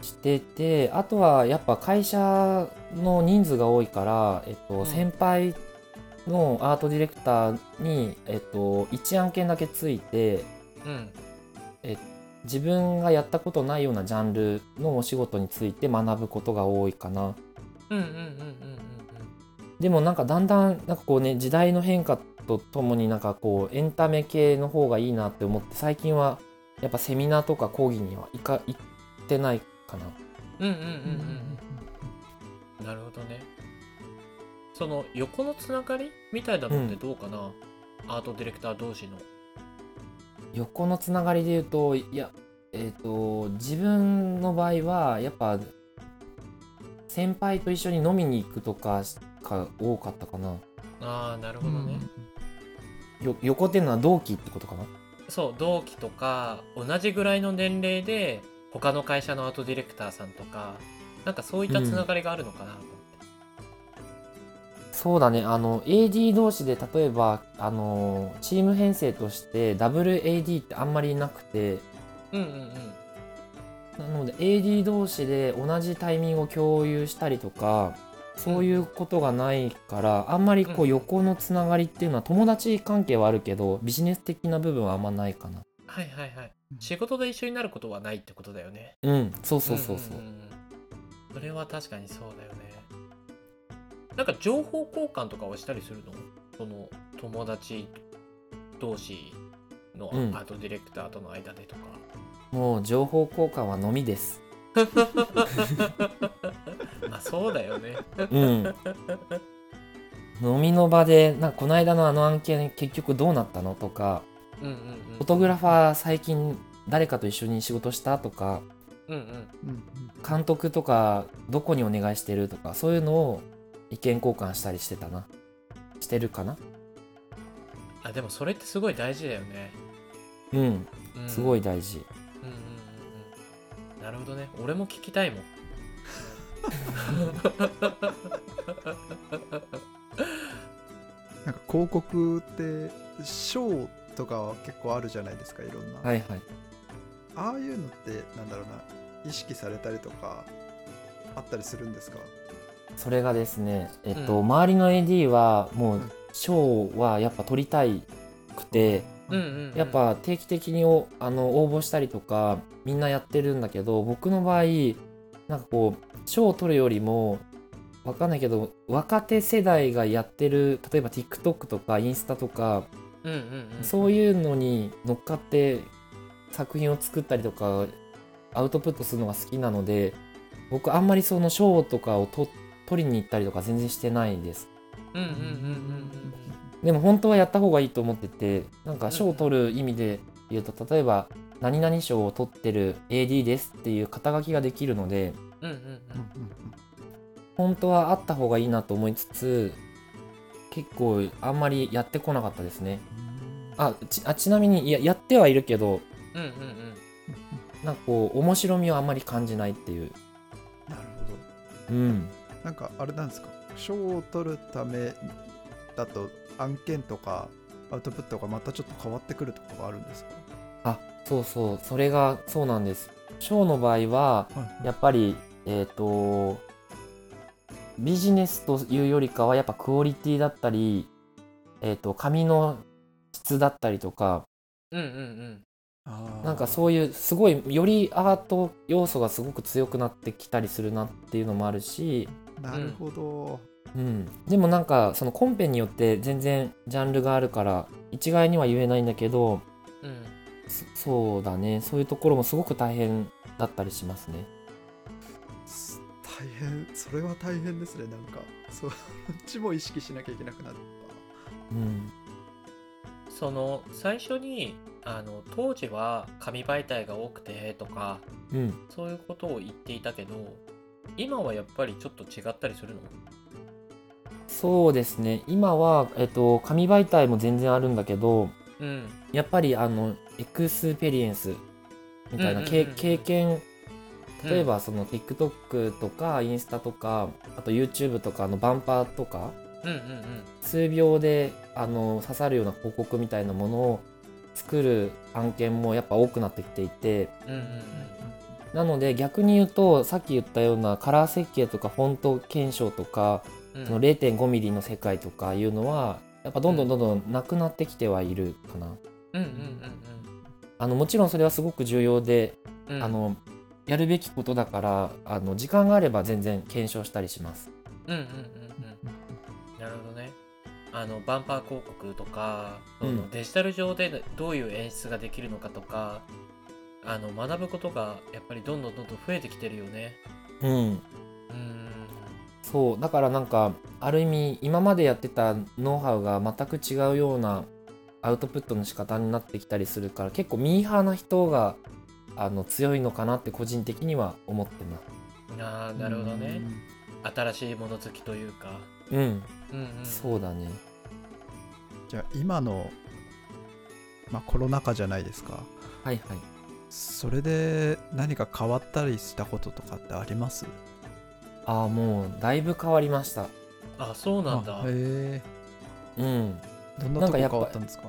しててあとはやっぱ会社の人数が多いから、えっとうん。先輩のアートディレクターに、えっと、1案件だけついてうん自分がやったことないようなジャンルのお仕事について学ぶことが多いかな。うんうんうんうんうんでもなんかだんだんなんかこうね時代の変化とともになんかこうエンタメ系の方がいいなって思って最近はやっぱセミナーとか講義には行か行ってないかな。うんうんうんうんうん。なるほどね。その横のつながりみたいなのってどうかな、アートディレクター同士の横のつながりで言うといやえっ、と自分の場合はやっぱ先輩と一緒に飲みに行くとかが多かったかな。ああなるほどね、よ横っていうのは同期ってことかな？そう同期とか同じぐらいの年齢で他の会社のアートディレクターさんとかなんかそういったつながりがあるのかなそうだね。あの AD 同士で例えばあのチーム編成としてダブル AD ってあんまりなくて。うんうんうん。なので AD 同士で同じタイミングを共有したりとかそういうことがないからあんまりこううん横のつながりっていうのは友達関係はあるけどビジネス的な部分はあんまないかな。はいはいはい。仕事で一緒になることはないってことだよね。うん。そうそうそうそう,、んんんそれは確かにそうだよ。ねなんか情報交換とかはしたりするの？その友達同士のアうん。ートディレクターとの間でとか、もう情報交換はのみです。あそうだよね。うん。飲みの場でなんかこの間のあの案件結局どうなったのとかうんうんうん。フォトグラファー最近誰かと一緒に仕事したとかうんうん。うんうん。監督とかどこにお願いしてるとかそういうのを意見交換したりしてたな。してるかな？あでもそれってすごい大事だよね、うん。うん。すごい大事。うんうんうんうん。なるほどね。俺も聞きたいもん。なんか広告って賞とかは結構あるじゃないですかいろんな、はいはい。ああいうのってなんだろうな。意識されたりとかあったりするんですか？それがですねえっと、うん。周りの AD はもううん。賞はやっぱ取りたいくてうんうんうん。やっぱ定期的におあの応募したりとかみんなやってるんだけど僕の場合なんかこう賞を取るよりもわかんないけど若手世代がやってる例えば TikTok とかインスタとかうんうんうん。そういうのに乗っかって作品を作ったりとかアウトプットするのが好きなので僕あんまりその賞とかをと取りに行ったりとか全然してないです。うんうんうんうんでも本当はやった方がいいと思っててなんか賞を取る意味で言うと例えば何々賞を取ってる AD ですっていう肩書きができるのでうんうんうんうん。本当はあった方がいいなと思いつつ結構あんまりやってこなかったですね。あちあちなみにいややってはいるけどうんうんうん。なんかこう面白みをあんまり感じないっていう。なるほど。うんなんかあれなんですか？賞を取るためだと案件とかアウトプットがまたちょっと変わってくるとかがあるんですか？あそうそう。それがそうなんです。賞の場合ははい。やっぱりえっ、とビジネスというよりかはやっぱクオリティだったりえっ、と紙の質だったりとかうんうんうん。なんかそういうすごいよりアート要素がすごく強くなってきたりするなっていうのもあるし、うなるほど、うん、でもなんかそのコンペによって全然ジャンルがあるから一概には言えないんだけどうんそそうだね。そういうところもすごく大変だったりしますね。す大変。それは大変ですね。なんかそっちも意識しなきゃいけなくなったうん。その最初にあの当時は紙媒体が多くてとかうん。そういうことを言っていたけど今はやっぱりちょっと違ったりするの？そうですね。今は、えっと、紙媒体も全然あるんだけどうん。やっぱりあのエクスペリエンスみたいな、経験例えうんばその TikTok とかインスタとかあと YouTube とかのバンパーとかうんうん。数秒であの刺さるような広告みたいなものを作る案件もやっぱ多くなってきていてうんうんうんなので逆に言うとさっき言ったようなカラー設計とかフォント検証とかうん。その 0.5mm の世界とかいうのはやっぱどんどんどんどんなくなってきてはいるかな。うんうんあのもちろんそれはすごく重要で、うん。うんあのやるべきことだからあの時間があれば全然検証したりします。うんうんうんうん。なるほどね。あのバンパー広告とか、うん。デジタル上でどういう演出ができるのかとかあの学ぶことがやっぱりどんどんどんどん増えてきてるよね。うん、うん。そう。だからなんかある意味今までやってたノウハウが全く違うようなアウトプットの仕方になってきたりするから結構ミーハーな人があの強いのかなって個人的には思ってます。あーなるほどね。新しいもの好きというか。うん、うんうん。そうだね。じゃあ今の、まあ、コロナ禍じゃないですか。はいはい。それで何か変わったりしたこととかってあります？ああもうだいぶ変わりました。あそうなんだ。あへうん。えどんなとこなんかやっぱ変わったんですか？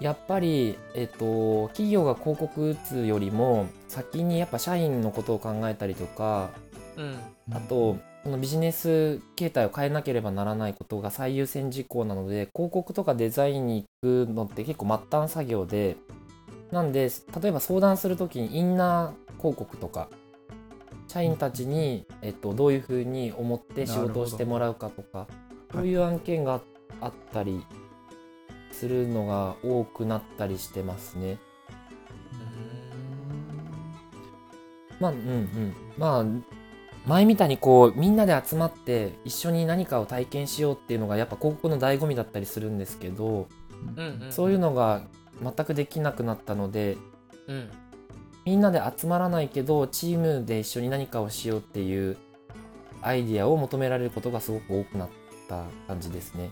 やっぱり、えっと、企業が広告打つよりも先にやっぱ社員のことを考えたりとかうん。あとそのビジネス形態を変えなければならないことが最優先事項なので広告とかデザインに行くのって結構末端作業でなんで例えば相談する時にインナー広告とか社員たちに、えっと、どういうふうに思って仕事をしてもらうかとかそういう案件があったりするのが多くなったりしてますね。まあうんうん。まあ前みたいにこうみんなで集まって一緒に何かを体験しようっていうのがやっぱ広告の醍醐味だったりするんですけど、うんうん。そういうのが全くできなくなったのでうん。みんなで集まらないけどチームで一緒に何かをしようっていうアイディアを求められることがすごく多くなった感じですね。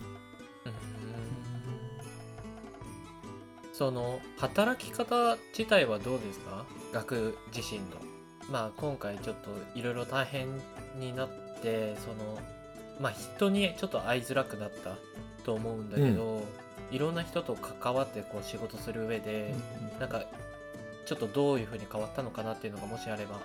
その働き方自体はどうですか？学自身の。まあ今回ちょっといろいろ大変になってそのまあ人にちょっと会いづらくなったと思うんだけど、いろんな人と関わってこう仕事する上で、なんかちょっとどういう風に変わったのかなっていうのがもしあれば。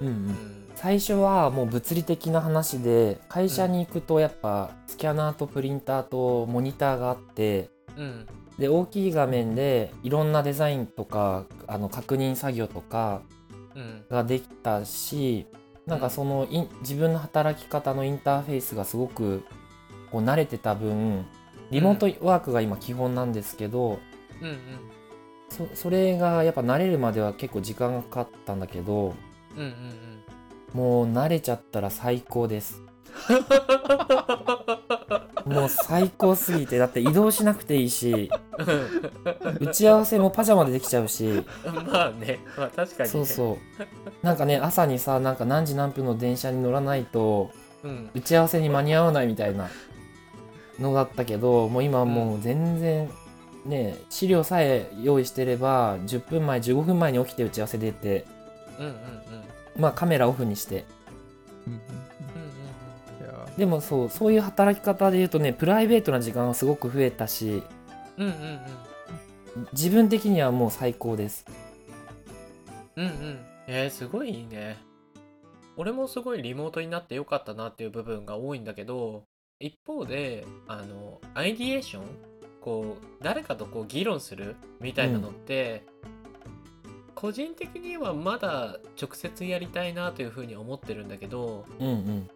うんううん。ん最初はもう物理的な話で会社に行くとやっぱスキャナーとプリンターとモニターがあってうん。で大きい画面でいろんなデザインとかあの確認作業とかうん。ができたしなんかその自分の働き方のインターフェースがすごくこう慣れてた分リモートワークが今基本なんですけど、うんうん。そそれがやっぱ慣れるまでは結構時間がかかったんだけどうんうんもう慣れちゃったら最高です。もう最高すぎてだって移動しなくていいし 打ち合わせもパジャマでできちゃうし。うんまあねまあ確かにね。そうそう。なんかね朝にさなんか何時何分の電車に乗らないとうん。打ち合わせに間に合わないみたいなのだったけどもう今はもう全然ね資料さえ用意してれば10分前15分前に起きて打ち合わせ出てうんうんうん。まあカメラオフにして。うんうんうんいや。でもそうそういう働き方で言うとねプライベートな時間がすごく増えたしうんうんうん。自分的にはもう最高です。うんうん。えー、すごいいいね。俺もすごいリモートになってよかったなっていう部分が多いんだけど一方であのアイディエーションこう誰かとこう議論するみたいなのって、個人的にはまだ直接やりたいなというふうに思ってるんだけどうんうん。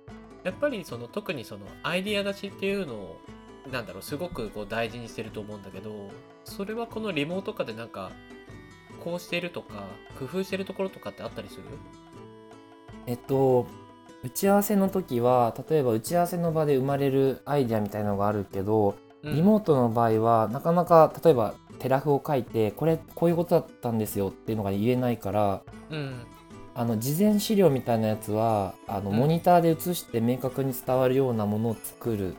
やっぱりその特にそのアイディア出しっていうのなんだろうすごくこう大事にしてると思うんだけどそれはこのリモート化でなんかこうしてるとか工夫してるところとかってあったりする？えっと打ち合わせの時は例えば打ち合わせの場で生まれるアイデアみたいなのがあるけど、リモートの場合はなかなか例えばテラフを書いてこれこういうことだったんですよっていうのが言えないからうん。あの事前資料みたいなやつはあのうん。モニターで映して明確に伝わるようなものを作る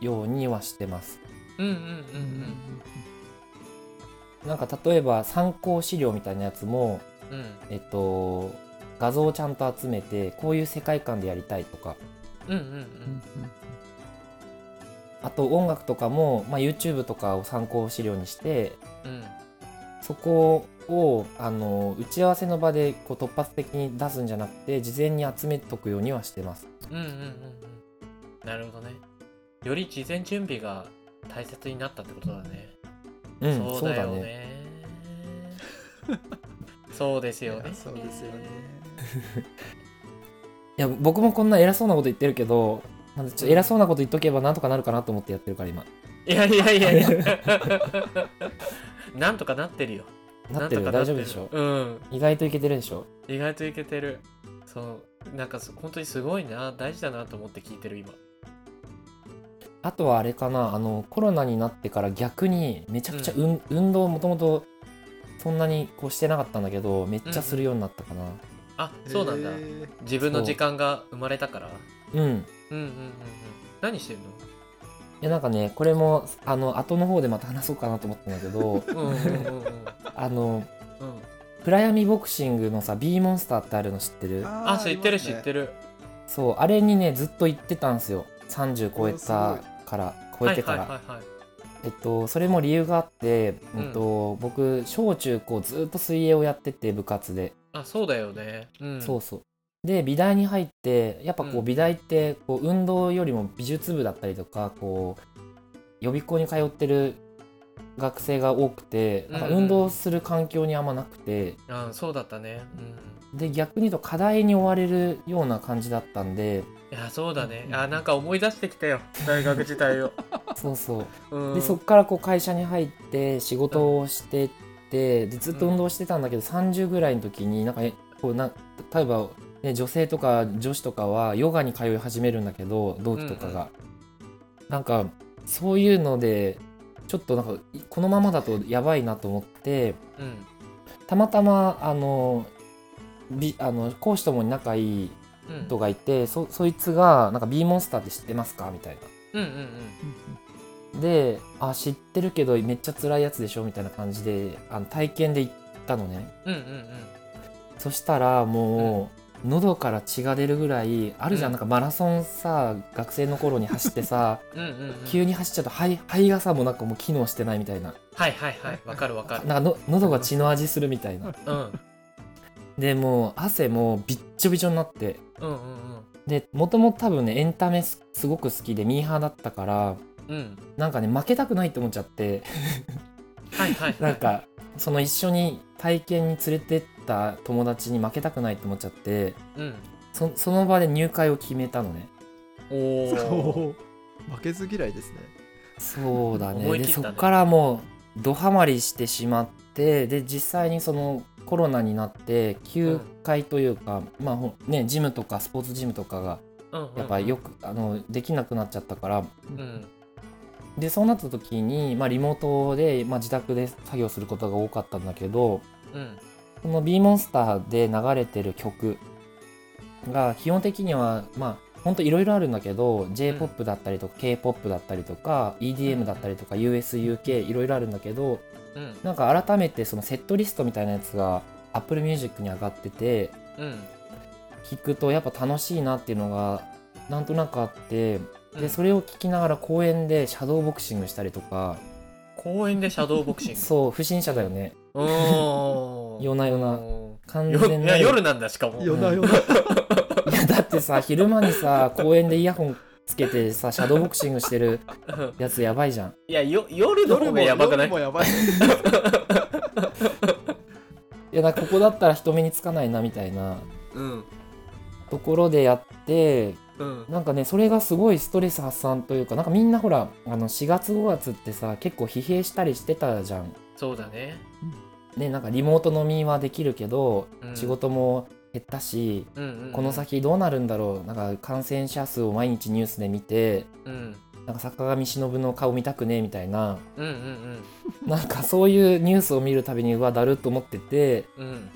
ようにはしてます。うんうんうんうんなんか例えば参考資料みたいなやつもうんうん。えっと画像をちゃんと集めてこういう世界観でやりたいとか。うんうんううん。んあと音楽とかも、まあ、YouTube とかを参考資料にしてうん。そこをあの打ち合わせの場でこう突発的に出すんじゃなくて事前に集めとくようにはしてます。うんうんうんうん。なるほどね。より事前準備が大切になったってことだね、うん、そうだよね。そうですよね。そうですよね いや僕もこんな偉そうなこと言ってるけど、まあちょっと偉そうなこと言っとけばなんとかなるかなと思ってやってるから今。いやいやいやいや。なんとかなってるよ。なってる大丈夫でしょ？うん。意外といけてるでしょ？意外といけてる。そう。なんかそ本当にすごいな。大事だなと思って聞いてる今。あとはあれかな。あのコロナになってから逆にめちゃくちゃ、うん。運動もともとそんなにこうしてなかったんだけどめっちゃするようになったかなあそうなんだ。へー。自分の時間が生まれたから？う。ん、うんうんうんうん。何してんの？いやなんかねこれもあの後の方でまた話そうかなと思ったんだけど うんうんうんうん。あのうん。暗闇ボクシングのさ B モンスターってあるの知ってる？あ知ってる知ってる。るそうあれにねずっと行ってたんですよ。30超えたから超えてから、はいはいはいはい。えっとそれも理由があって、うん。えっと、僕小中高ずっと水泳をやってて部活で、あそうだよね。うん。そうそう。で美大に入ってやっぱこううん。美大ってこう運動よりも美術部だったりとかこう予備校に通ってる学生が多くてなんかうん。うん運動する環境にあんまなくて、あそうだったね。うん。で逆に言うと課題に追われるような感じだったんで。いやそうだね。あなんか思い出してきたよ。大学時代を、そうそう。うん、でそこからこう会社に入って仕事をしてってでずっと運動してたんだけど、30ぐらいの時になんかえこうな例えば、ね、女性とか女子とかはヨガに通い始めるんだけど同期とかが、なんかそういうのでちょっとなんかいこのままだとやばいなと思ってうん。たまたまあのびあの講師ともに仲いいうん。人がいてそそいつがなんか B モンスターって知ってますか？みたいな。うん。うんうんであ知ってるけどめっちゃ辛いやつでしょみたいな感じであの体験で行ったのね。うんうんうん。そしたらもう、喉から血が出るぐらいあるじゃん、うん。なんかマラソンさ学生の頃に走ってさ うんうんうん。急に走っちゃうと肺肺がさもうなんかもう機能してないみたいな。はいはいはい。わかるわかる。なんかの喉が血の味するみたいな。うん。でもう汗もびっちょびちょになって。うんうん。でもともと多分ねエンタメすすごく好きでミーハーだったからうん。うんなんかね負けたくないって思っちゃって。はいはいなんかその一緒に体験に連れてった友達に負けたくないって思っちゃってうん。そその場で入会を決めたのね。おお負けず嫌いですね。そうだね。ね。でそっからもうドハマりしてしまってで実際にそのコロナになって休会というか、まあほねジムとかスポーツジムとかがやっぱよく、あのできなくなっちゃったからうんでそうなった時に、まあ、リモートで、まあ、自宅で作業することが多かったんだけどうん。この B モンスターで流れてる曲が基本的にはまあほんといろいろあるんだけど J-POP だったりとか K-POP だったりとか EDM だったりとか USUK いろいろあるんだけどうん。なんか改めてそのセットリストみたいなやつが Apple Music に上がっててうん。聞くとやっぱ楽しいなっていうのがなんとなくあってうんでそれを聞きながら公園でシャドーボクシングしたりとか。公園でシャドーボクシング？そう不審者だよね。おー。夜な夜な。お完全ないや夜なんだしかも。夜な夜な。いやだってさ昼間にさ公園でイヤホンつけてさシャドーボクシングしてるうん。やつやばいじゃん。いやよ夜の方がやばくない？夜もやばい。いやここだったら人目につかないなみたいなうん。ところでやってうん。なんかねそれがすごいストレス発散というかなんかみんなほらあの4月5月ってさ結構疲弊したりしてたじゃん。そうだね。ねなんかリモート飲みはできるけど、うん。仕事も減ったしうんうんうん。この先どうなるんだろう。なんか感染者数を毎日ニュースで見てうん。なんか坂上忍の顔見たくねえみたいな。うんうんなんかそういうニュースを見るたびにうわだるっと思ってて。うんうん。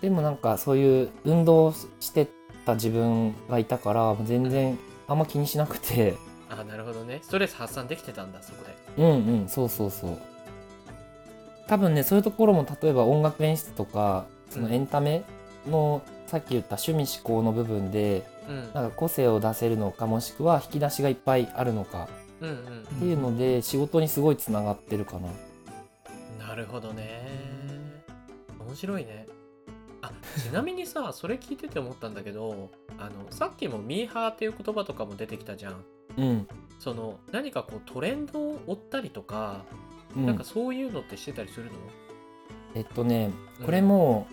でもなんかそういう運動してた自分がいたから全然あんま気にしなくて。あなるほどね。ストレス発散できてたんだそこで。うんうんそうそうそう。多分ねそういうところも例えば音楽演出とかそのエンタメの、さっき言った趣味思考の部分でうん。なんか個性を出せるのかもしくは引き出しがいっぱいあるのかうんうん。っていうので仕事にすごいつながってるかな。なるほどね。面白いねあちなみにさそれ聞いてて思ったんだけどあのさっきもミーハーっていう言葉とかも出てきたじゃん。うん、その何かこうトレンドを追ったりとか、うん、なんかそういうのってしてたりするの？えっとねうん。これも、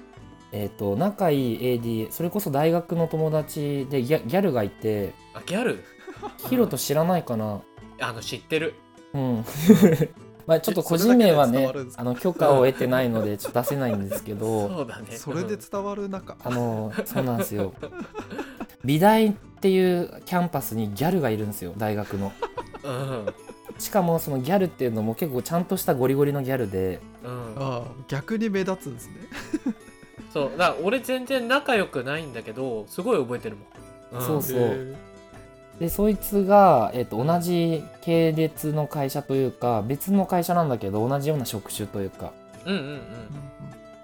えっと仲いい AD それこそ大学の友達でギャギャルがいてあギャル？ヒロト知らないかな。あの知ってる。うん まあちょっと個人名はねあの許可を得てないのでちょっと出せないんですけど そうだね。それで伝わる中あのそうなんですよ。美大っていうキャンパスにギャルがいるんですよ大学の。うん。しかもそのギャルっていうのも結構ちゃんとしたゴリゴリのギャルで。うん。ああ逆に目立つんですね。そう。だから俺全然仲良くないんだけどすごい覚えてるもん、ん。そうそう。へでそいつが、えっと同じ系列の会社というか別の会社なんだけど同じような職種というか。うんうんうん。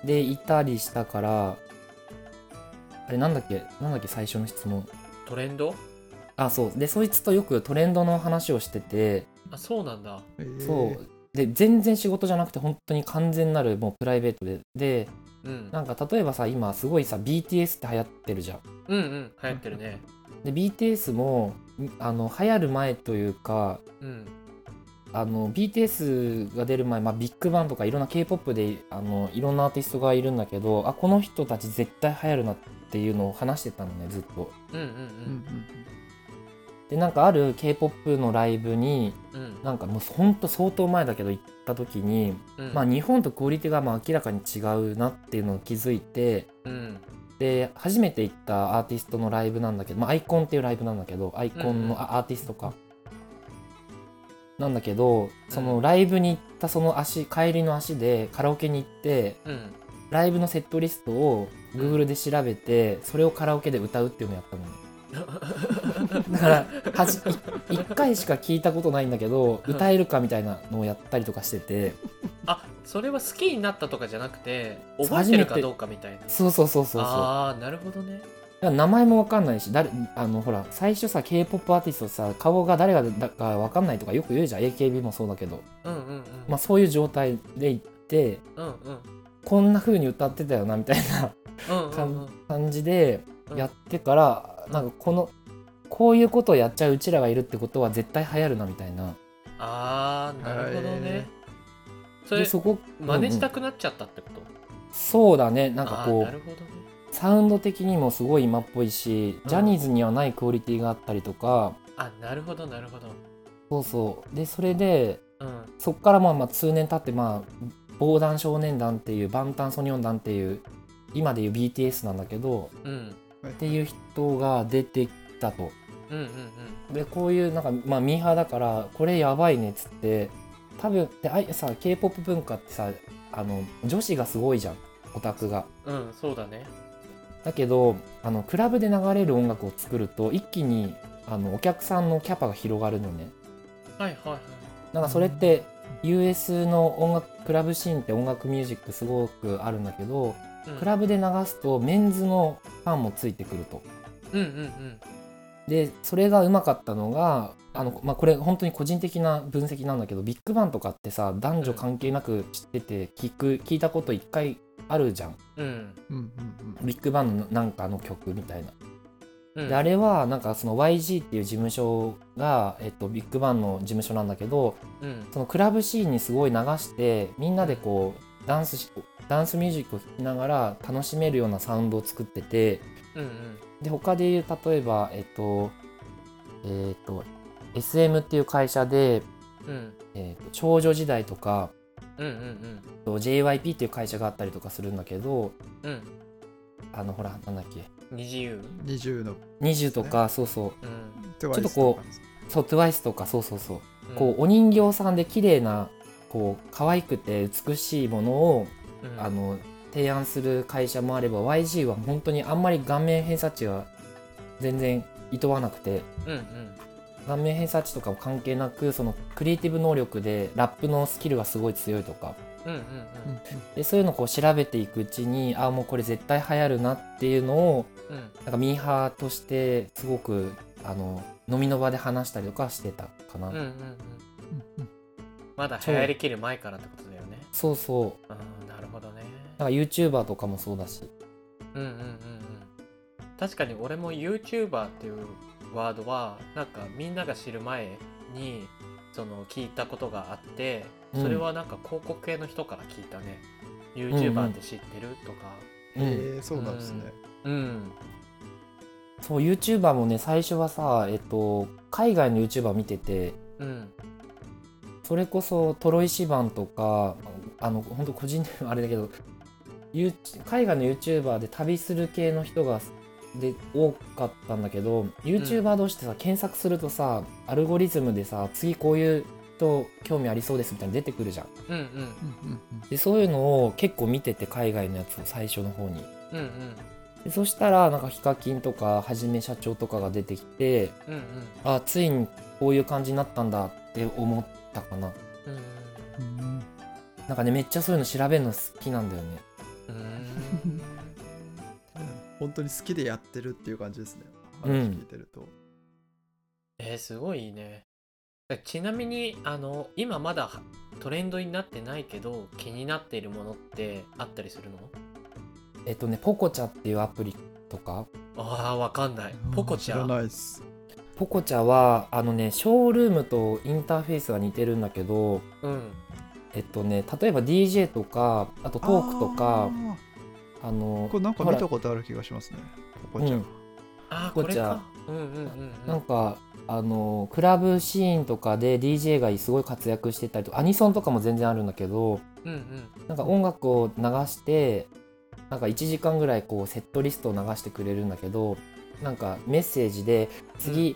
ーでいたりしたからあれなんだっけなんだっけ最初の質問。トレンド？あそう。でそいつとよくトレンドの話をしてて。あそうなんだ。そう。で全然仕事じゃなくて本当に完全なるもうプライベートで。でうん。なんか例えばさ今すごいさ BTS って流行ってるじゃん。うんうん。流行ってるね。で BTS もんあの流行る前というかうん。あの BTS が出る前、まあ、ビッグバンとかいろんな K-POP であのいろんなアーティストがいるんだけどあこの人たち絶対流行るなっていうのを話してたのねずっと。うんうんうん。うんでなんかある K-POP のライブにうん。うんなんかもうほんと相当前だけど行った時に、うん。まあ、日本とクオリティがまあ明らかに違うなっていうのを気づいてうん。で初めて行ったアーティストのライブなんだけど、まあ、アイコンっていうライブなんだけどアイコンうんうん。の、あアーティストか。なんだけどそのライブに行ったその足帰りの足でカラオケに行ってうん。ライブのセットリストを Google で調べてそれをカラオケで歌うっていうのをやったのね だからはじ1回しか聞いたことないんだけどうん。歌えるかみたいなのをやったりとかしてて。あそれは好きになったとかじゃなくて覚えてるかどうかみたいな。そうそうそうそうそう。ああなるほどね。名前もわかんないし誰あのほら最初さ k p o p アーティストさ顔が誰がだかわかんないとかよく言うじゃん。AKB もそうだけど、うんうんうん。まあ、そういう状態で行ってうんうん。こんな風に歌ってたよなみたいなうん感じでうんやってから、なんかこのこういうことをやっちゃううちらがいるってことは絶対流行るなみたいな。ああなるほどね。それでそこ真似したくなっちゃったってこと？そうだね。なんかあこうーなるほどね。サウンド的にもすごい今っぽいしうん。ジャニーズにはないクオリティがあったりとか、あなるほどなるほど。そうそう。でそれでうん。そっからまあまあ数年経ってまあ防弾少年団っていうバンタンソニョン団っていう今でいう BTS なんだけどうんっていう人が出てきたと。うんうんでこういうなんかまあミーハーだからこれやばいねっつって多分であいさ k p o p 文化ってさあの女子がすごいじゃん。オタクが。うんうんそうだね。だけどあのクラブで流れる音楽を作ると一気にあのお客さんのキャパが広がるのね。はいはいはい。なんかそれって US の音楽クラブシーンって音楽ミュージックすごくあるんだけどうんクラブで流すとメンズのファンもついてくると。うんうんうん。でそれがうまかったのがあの、まあ、これ本当に個人的な分析なんだけどビッグバンとかってさ男女関係なく知ってて聞く聞いたこと一回あるじゃん。うん。うんうんビッグバンのなんかの曲みたいな。うん。であれはなんかその YG っていう事務所が、えっと、ビッグバンの事務所なんだけどうん。そのクラブシーンにすごい流してみんなでこうダンスしダンスミュージックを聴きながら楽しめるようなサウンドを作っててうんうん。で他で言う例えばえっとえっ、と SM っていう会社で、うん。えーと少女時代とかうんうんと JYP っていう会社があったりとかするんだけどうん。うんあのほらなんだっけ？二自由20の。20とか、そうそう。うん。ちょっとこそう TWICE とかそうそうそう、うん。こうお人形さんで綺麗なこう可愛くて美しいものを、うん。あの提案する会社もあれば YG は本当にあんまり顔面偏差値が全然いとわなくてうんうん。顔面偏差値とかも関係なくそのクリエイティブ能力でラップのスキルがすごい強いとか。うんうんうん。でそういうのをこう調べていくうちにああもうこれ絶対流行るなっていうのをうん。なんかミーハーとしてすごくあの飲みの場で話したりとかしてたかな、うんうんうんうんまだ流行りきる前からってことだよね。そうそう。うんなるほどね。なんか YouTuber とかもそうだし。うんうんうんうん。確かに俺も YouTuber っていうワードはなんかみんなが知る前にその聞いたことがあってそれはなんか広告系の人から聞いたね、YouTuber って知ってるとか。うん、えー、そうなんですね。うん。そう YouTuber もね最初はさえっと海外の YouTuber 見ててうんそれこそトロイシバンとかあの本当個人的にはあれだけど海外の YouTuber で旅する系の人がで多かったんだけど YouTuber 同士ってさ、検索するとさアルゴリズムでさ次こういう人興味ありそうですみたいに出てくるじゃんうんうん。うんうん。でそういうのを結構見てて海外のやつを最初の方に。うんうん。でそしたらなんかヒカキンとかはじめ社長とかが出てきてうんうん。あついにこういう感じになったんだって思ったかな。うん。うん。うんなんかねめっちゃそういうの調べるの好きなんだよね。うん。本当に好きでやってるっていう感じですね。うん。話聞いてると。えー、すごいね。ちなみにあの今まだトレンドになってないけど気になっているものってあったりするの？えっとねポコチャっていうアプリとか？あーわかんない。ポコチャ。知らないっす。ポコチャはあのねショールームとインターフェースが似てるんだけどうん。えっとね例えば DJ とかあとトークとかああのーこれなんか見たことある気がしますね。ポコチャ。うん。なんかあのクラブシーンとかで DJ がすごい活躍してたりとかアニソンとかも全然あるんだけどうんうん。なんか音楽を流してなんか1時間ぐらいこうセットリストを流してくれるんだけどなんかメッセージで次、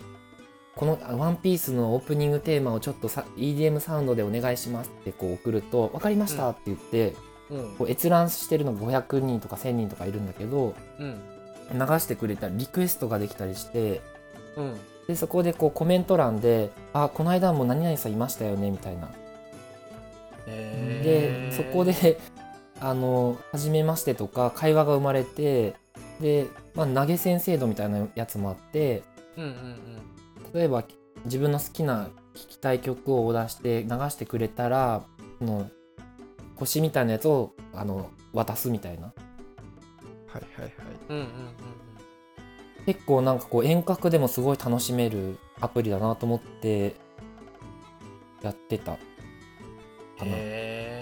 この「ワンピースのオープニングテーマをちょっとさ EDM サウンドでお願いしますってこう送ると「分かりました」って言って、うん。こう閲覧してるのが500人とか1000人とかいるんだけどうん。流してくれたりリクエストができたりしてうん。でそこでこうコメント欄で「あこの間も何々さんいましたよね」みたいな。でそこで あの「はじめまして」とか会話が生まれてで、まあ、投げ銭制度みたいなやつもあってうんうんうん例えば自分の好きな聴きたい曲をオーダーして流してくれたらその星みたいなやつをあの渡すみたいなはいはいはい。うんうんうん結構なんかこう遠隔でもすごい楽しめるアプリだなと思ってやってたかな。へえ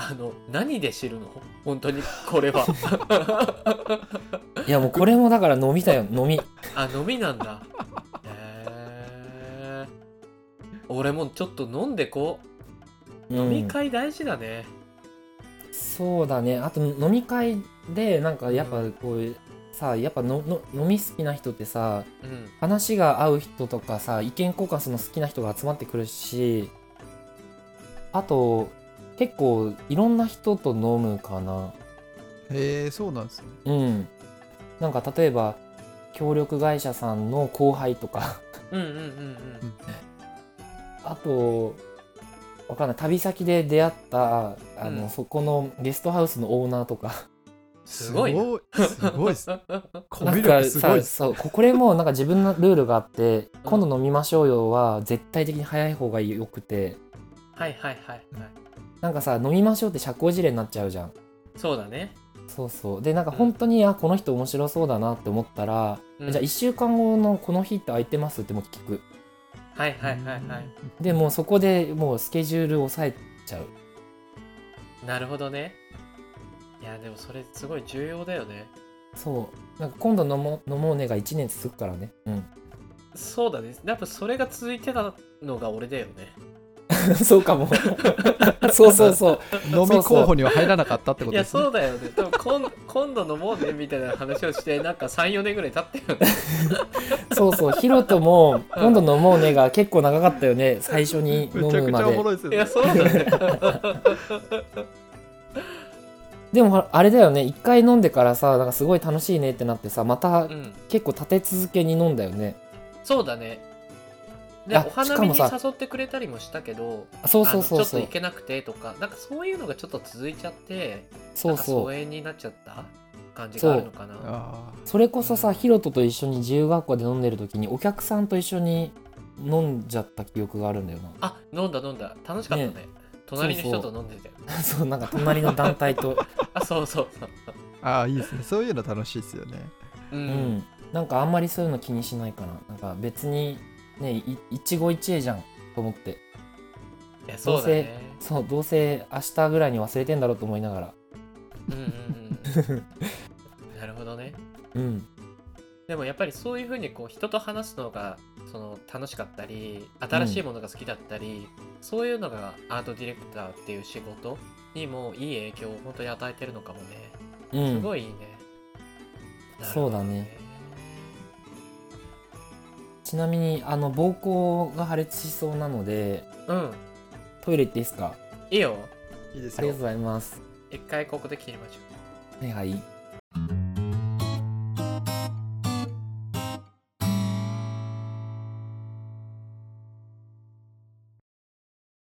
あの何で知るの？本当にこれは。いやもうこれもだから飲みだよ飲み。あ飲みなんだ。へえ俺もちょっと飲んでこう。飲みうん会大事だね。そうだね。あと飲み会でなんかやっぱこう、さやっぱのの飲み好きな人ってさうん。話が合う人とかさ意見交換するの好きな人が集まってくるしあと結構いろんな人と飲むかな。へえ、そうなんですね。うん。なんか例えば協力会社さんの後輩とか。うんうんうんうん。あとわかんない。旅先で出会ったあの、うん。そこのゲストハウスのオーナーとか。すごい。なすごいっす。コミュなんか力すごいっす。さそう。ここれもなんか自分のルールがあって、うん。今度飲みましょうよは絶対的に早い方がよくて。はいはいはいはいなんかさ飲みましょうって社交辞令になっちゃうじゃん。そうだね、そうそう。でなんか本当に、あこの人面白そうだなって思ったら、うん。じゃあ1週間後のこの日って空いてますってもう聞く。はいはいはいはい。でもうそこでもうスケジュールを抑えちゃう。なるほどね。いやでもそれすごい重要だよね。そう。なんか今度飲もう飲もうねが1年続くからね。うん。そうだね。やっぱそれが続いてたのが俺だよね そうかも。そうそうそう。飲み候補には入らなかったってこいやとですね。そうだよね。多分今今度飲もうねみたいな話をしてなんか34年ぐらい経ったよね。そうそう。ヒロトも今度飲もうねが結構長かったよね。最初に飲めちゃくちゃおもむまでろいですよね。いやそうだね。でもあれだよね。一回飲んでからさなんかすごい楽しいねってなってさまたうん。結構立て続けに飲んだよね。そうだねであお花見に誘ってくれたりもしたけどそうそうそうそう。あのちょっと行けなくてとかなんかそういうのがちょっと続いちゃってそうなんかそう疎遠になっちゃった感じがあるのかな。あそれこそさヒロトと一緒に自由学校で飲んでる時にお客さんと一緒に飲んじゃった記憶があるんだよな。あ飲んだ飲んだ。楽しかったね。ね隣の人と飲んでたよ。そう。なんか隣の団体と。あそうそうそう。ああいいですね。そういうの楽しいですよね。う、うんん。なんかあんまりそういうの気にしないかな。なんか別にねい一期一会じゃんと思って。いやそうだね。そうどうせ明日ぐらいに忘れてんだろうと思いながら。うんうんうん なるほどね。うん。でもやっぱりそういうふうにこう人と話すのがその楽しかったり新しいものが好きだったり、そういうのがアートディレクターっていう仕事にもいい影響を本当に与えてるのかもね。うん。すごいいいね、そうだねちなみにあの膀胱が破裂しそうなのでなるほどねトイレ行っていいですか？うんいいよ。いいですよ。ありがとうございます。一回ここで切りましょう。はいはい